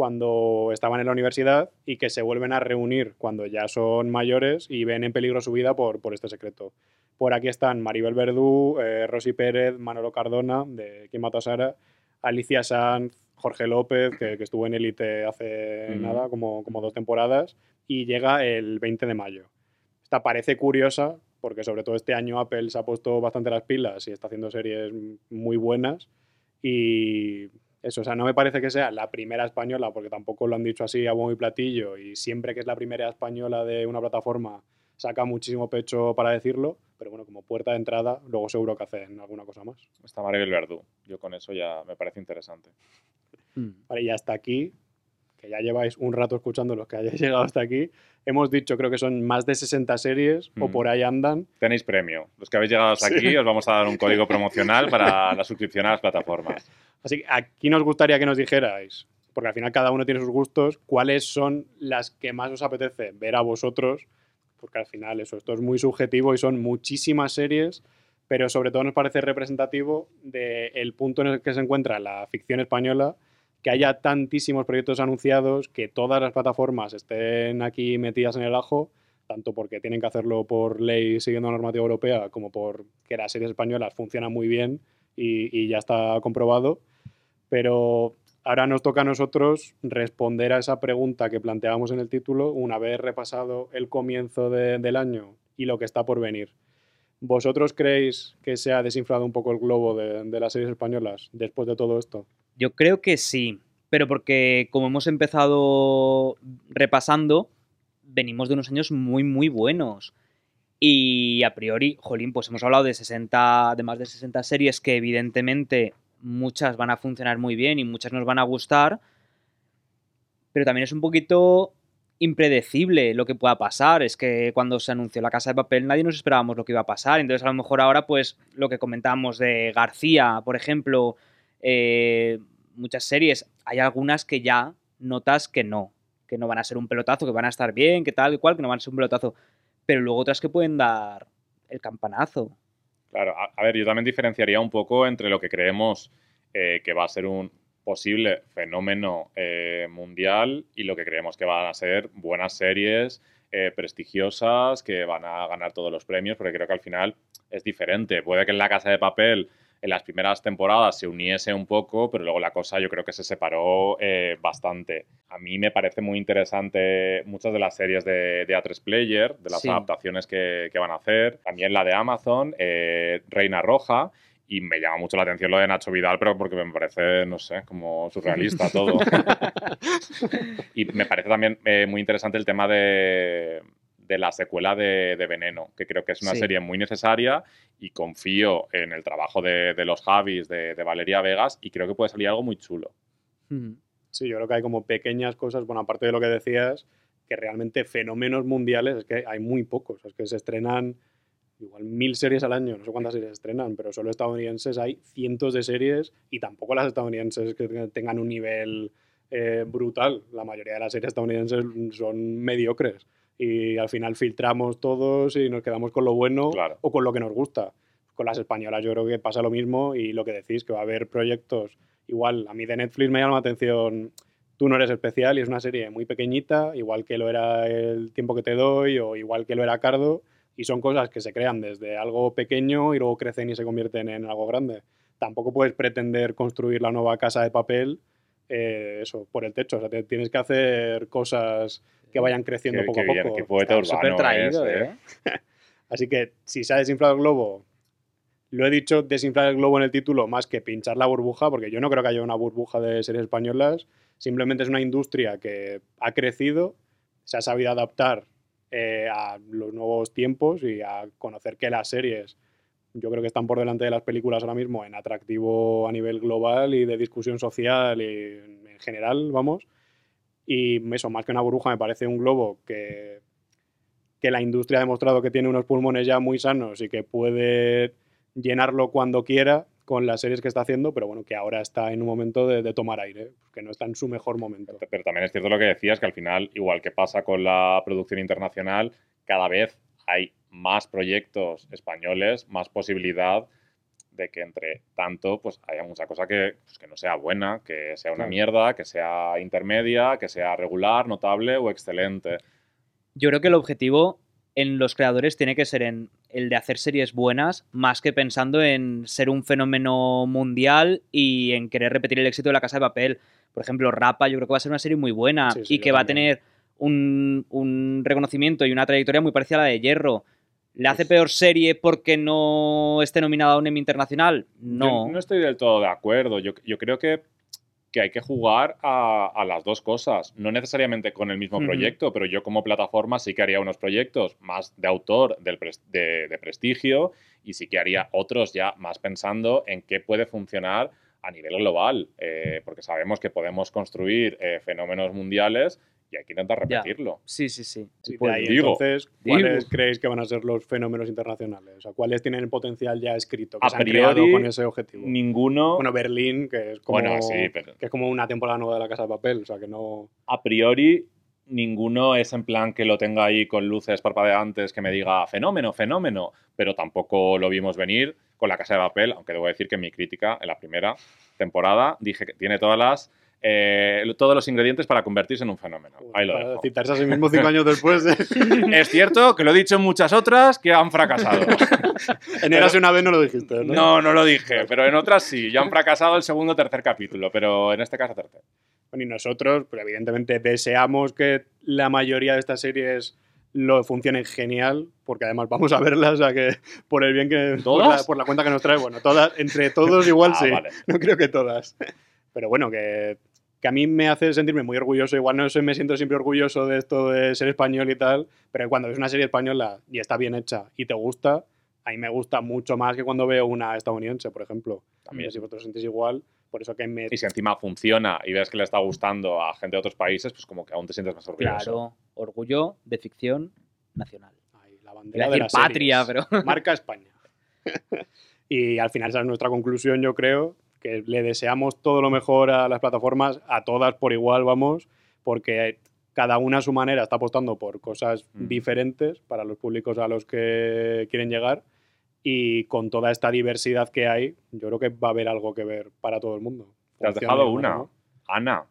cuando estaban en la universidad y que se vuelven a reunir cuando ya son mayores y ven en peligro su vida por, por este secreto. Por aquí están Maribel Verdú, eh, Rosy Pérez, Manolo Cardona, de Quién mató a Sara, Alicia Sanz, Jorge López, que, que estuvo en Élite hace Ujú. nada, como, como dos temporadas, y llega el 20 de mayo. Esta parece curiosa, porque sobre todo este año Apple se ha puesto bastante las pilas y está haciendo series muy buenas. Y eso, o sea, no me parece que sea la primera española, porque tampoco lo han dicho así a bombo y platillo, y siempre que es la primera española de una plataforma saca muchísimo pecho para decirlo, pero bueno, como puerta de entrada, luego seguro que hacen alguna cosa más. Está Maribel Verdú. Yo con eso ya me parece interesante. Vale, y hasta aquí, que ya lleváis un rato escuchando los que hayáis llegado hasta aquí, hemos dicho, creo que son más de 60 series, o Mm. por ahí andan, Tenéis premio. Los que habéis llegado hasta Sí. aquí, os vamos a dar un código promocional para la suscripción a las plataformas. Así que aquí nos gustaría que nos dijerais, porque al final cada uno tiene sus gustos, cuáles son las que más os apetece ver a vosotros, porque al final eso, esto es muy subjetivo y son muchísimas series, pero sobre todo nos parece representativo del punto en el que se encuentra la ficción española, que haya tantísimos proyectos anunciados, que todas las plataformas estén aquí metidas en el ajo, tanto porque tienen que hacerlo por ley siguiendo la normativa europea, como por que las series españolas funcionan muy bien y, ya está comprobado. Pero ahora nos toca a nosotros responder a esa pregunta que planteábamos en el título una vez repasado el comienzo de- del año y lo que está por venir. ¿Vosotros creéis que se ha desinflado un poco el globo de las series españolas después de todo esto? Yo creo que sí, pero porque como hemos empezado repasando, venimos de unos años muy, muy buenos. Y a priori, jolín, pues hemos hablado de 60, de más de 60 series que evidentemente muchas van a funcionar muy bien y muchas nos van a gustar, pero también es un poquito impredecible lo que pueda pasar. Es que cuando se anunció La Casa de Papel nadie nos esperábamos lo que iba a pasar. Entonces a lo mejor ahora pues lo que comentábamos de García, por ejemplo, eh, muchas series, hay algunas que ya notas que no, que no van a ser un pelotazo, que van a estar bien, que tal, que cual, que no van a ser un pelotazo, pero luego otras que pueden dar el campanazo. Claro, a, ver, yo también diferenciaría un poco entre lo que creemos eh, que va a ser un posible fenómeno eh, mundial y lo que creemos que van a ser buenas series prestigiosas que van a ganar todos los premios, porque creo que al final es diferente. Puede que en la casa de papel en las primeras temporadas se uniese un poco, pero luego la cosa yo creo que se separó eh, bastante. A mí me parece muy interesante muchas de las series de, de A3 Player, de las Sí. adaptaciones que, que van a hacer. También la de Amazon, eh, Reina Roja. Y me llama mucho la atención lo de Nacho Vidal, pero porque me parece, no sé, como surrealista todo. y me parece también eh, muy interesante el tema de, de la secuela de, de Veneno, que creo que es una Sí. serie muy necesaria y confío en el trabajo de, de los Javis, de, de Valeria Vegas, y creo que puede salir algo muy chulo. Sí, yo creo que hay como pequeñas cosas, bueno, aparte de lo que decías, que realmente fenómenos mundiales es que hay muy pocos. Es que se estrenan igual mil series al año, no sé cuántas series se estrenan, pero solo estadounidenses hay cientos de series y tampoco las estadounidenses que tengan un nivel eh, brutal. La mayoría de las series estadounidenses son mediocres y al final filtramos todos y nos quedamos con lo bueno Claro. o con lo que nos gusta. Con las españolas yo creo que pasa lo mismo y lo que decís, que va a haber proyectos igual, a mí de Netflix me llama la atención Tú no eres especial y es una serie muy pequeñita, igual que lo era El tiempo que te doy o igual que lo era Cardo, y son cosas que se crean desde algo pequeño y luego crecen y se convierten en algo grande. Tampoco puedes pretender construir la nueva casa de papel eh, eso, por el techo, o sea, te- tienes que hacer cosas que vayan creciendo Qué- poco qué a poco. qué poeta Está urbano traído, es, ¿eh? Así que si se ha desinflado el globo, lo he dicho, desinflar el globo en el título más que pinchar la burbuja, porque yo no creo que haya una burbuja de series españolas. Simplemente es una industria que ha crecido, se ha sabido adaptar eh, a los nuevos tiempos y a conocer que las series, yo creo que están por delante de las películas ahora mismo en atractivo a nivel global y de discusión social y en general, vamos. Y eso, más que una burbuja, me parece un globo que, que la industria ha demostrado que tiene unos pulmones ya muy sanos y que puede llenarlo cuando quiera con las series que está haciendo, pero bueno, que ahora está en un momento de, de tomar aire, que no está en su mejor momento. Pero también es cierto lo que decías, que al final, igual que pasa con la producción internacional, cada vez hay más proyectos españoles, más posibilidad de que entre tanto pues haya mucha cosa que, pues, que no sea buena, que sea una mierda, que sea intermedia, que sea regular, notable o excelente. Yo creo que el objetivo en los creadores tiene que ser en el de hacer series buenas, más que pensando en ser un fenómeno mundial y en querer repetir el éxito de la casa de papel. Por ejemplo, Rapa, yo creo que va a ser una serie muy buena Sí, sí, y que va a tener un, un reconocimiento y una trayectoria muy parecida a la de Hierro. ¿Le hace peor serie porque no esté nominada a un Emmy internacional? No. Yo no estoy del todo de acuerdo. Yo, yo creo que, que hay que jugar a, a las dos cosas. No necesariamente con el mismo proyecto, pero yo como plataforma sí que haría unos proyectos más de autor, del de prestigio, y sí que haría otros ya más pensando en qué puede funcionar a nivel global, eh, porque sabemos que podemos construir eh, fenómenos mundiales y hay que intentar Ya. repetirlo. Sí, sí, sí. Sí, de Pues ahí, digo, entonces, ¿cuáles digo. creéis que van a ser los fenómenos internacionales? O sea, ¿cuáles tienen el potencial ya escrito, que A se han creado priori, con ese objetivo? Ninguno, Bueno, Berlín, que es como, Bueno, sí, pero- que es como una temporada nueva de la Casa de Papel, o sea, que no... a priori ninguno es en plan que lo tenga ahí con luces parpadeantes que me diga fenómeno, fenómeno, pero tampoco lo vimos venir con la casa de papel, aunque debo decir que en mi crítica en la primera temporada dije que tiene todas las eh, todos los ingredientes para convertirse en un fenómeno. Ahí lo para dejo. citarse a sí mismo cinco años después. de- Es cierto que lo he dicho en muchas otras que han fracasado. en Érase una vez no lo dijiste, ¿no? No, no lo dije, pero en otras sí, ya han fracasado el segundo o tercer capítulo, pero en este caso tercer. Bueno, y nosotros, pues evidentemente deseamos que la mayoría de estas series lo funcionen genial, porque además vamos a verlas, o sea que por el bien que... Por la, ¿Todas? por la cuenta que nos trae, bueno, todas, entre todos igual Ah, sí, vale. no creo que todas. Pero bueno, que, que a mí me hace sentirme muy orgulloso, igual no sé, me siento siempre orgulloso de esto de ser español y tal, pero cuando ves una serie española y está bien hecha y te gusta, a mí me gusta mucho más que cuando veo una estadounidense, por ejemplo. También. Si vosotros sentís igual, por eso que me... Y si encima funciona y ves que le está gustando a gente de otros países, pues como que aún te sientes más orgulloso. Claro, orgullo de ficción nacional. Ay, la bandera de patria, series. pero- Marca España. y al final esa es nuestra conclusión, yo creo, que le deseamos todo lo mejor a las plataformas, a todas por igual, vamos, porque cada una a su manera está apostando por cosas Mm. diferentes para los públicos a los que quieren llegar. Y con toda esta diversidad que hay, yo creo que va a haber algo que ver para todo el mundo. Te has dejado una. ¿no? Ana.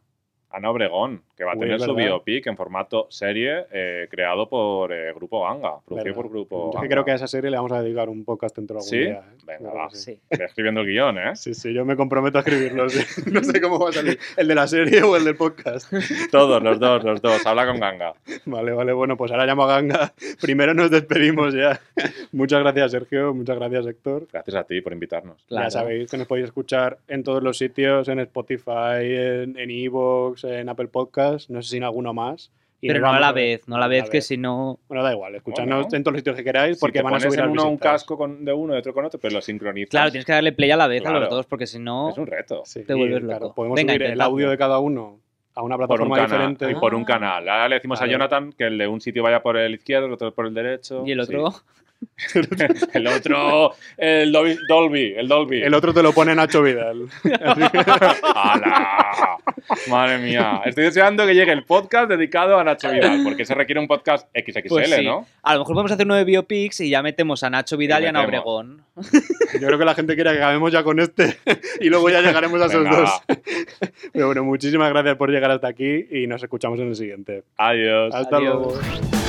Ana Obregón, que va a Uy, tener su biopic en formato serie eh, creado por eh, Grupo Ganga, producido Verdad. por Grupo Yo que creo que a esa serie le vamos a dedicar un podcast dentro de algún ¿Sí? día. ¿eh? Venga, va. sí. Escribiendo el guion, ¿eh? Sí, sí, yo me comprometo a escribirlo. sí. No sé cómo va a salir. ¿El de la serie o el del podcast? Todos, los dos, los dos. Habla con Ganga. Vale, vale, bueno, pues ahora llamo a Ganga. Primero nos despedimos ya. Muchas gracias, Sergio. Muchas gracias, Héctor. Gracias a ti por invitarnos. Claro. Ya sabéis que nos podéis escuchar en todos los sitios, en Spotify, en en Evox, en Apple Podcast, no sé si en alguno más. Y Pero no a la vez, no a la vez, que si no. Bueno, da igual, escuchadnos Bueno. en todos los sitios que queráis Si porque te van a subir en uno un casco con- de uno y otro con otro, pero lo sincronizas. Claro, tienes que darle play a la vez a los dos, porque si no. Es un reto. Sí, te vuelves loco. podemos Venga, subir el audio de cada uno a una Por un, plataforma canal, diferente. y por un canal. Ahora le decimos a Jonathan que el de un sitio vaya por el izquierdo, el otro por el derecho. Y el otro. Sí. el otro, el Dolby, el Dolby. El otro te lo pone Nacho Vidal. ¡Hala! Madre mía. Estoy deseando que llegue el podcast dedicado a Nacho Vidal, porque se requiere un podcast XXL, Pues sí. ¿no? A lo mejor podemos hacer uno de biopics y ya metemos a Nacho Vidal y, Y a Ana. Obregón. Yo creo que la gente quiere que acabemos ya con este y luego ya llegaremos a esos Venga, dos. Pero bueno, muchísimas gracias por llegar hasta aquí y nos escuchamos en el siguiente. Adiós. Hasta Adiós. luego.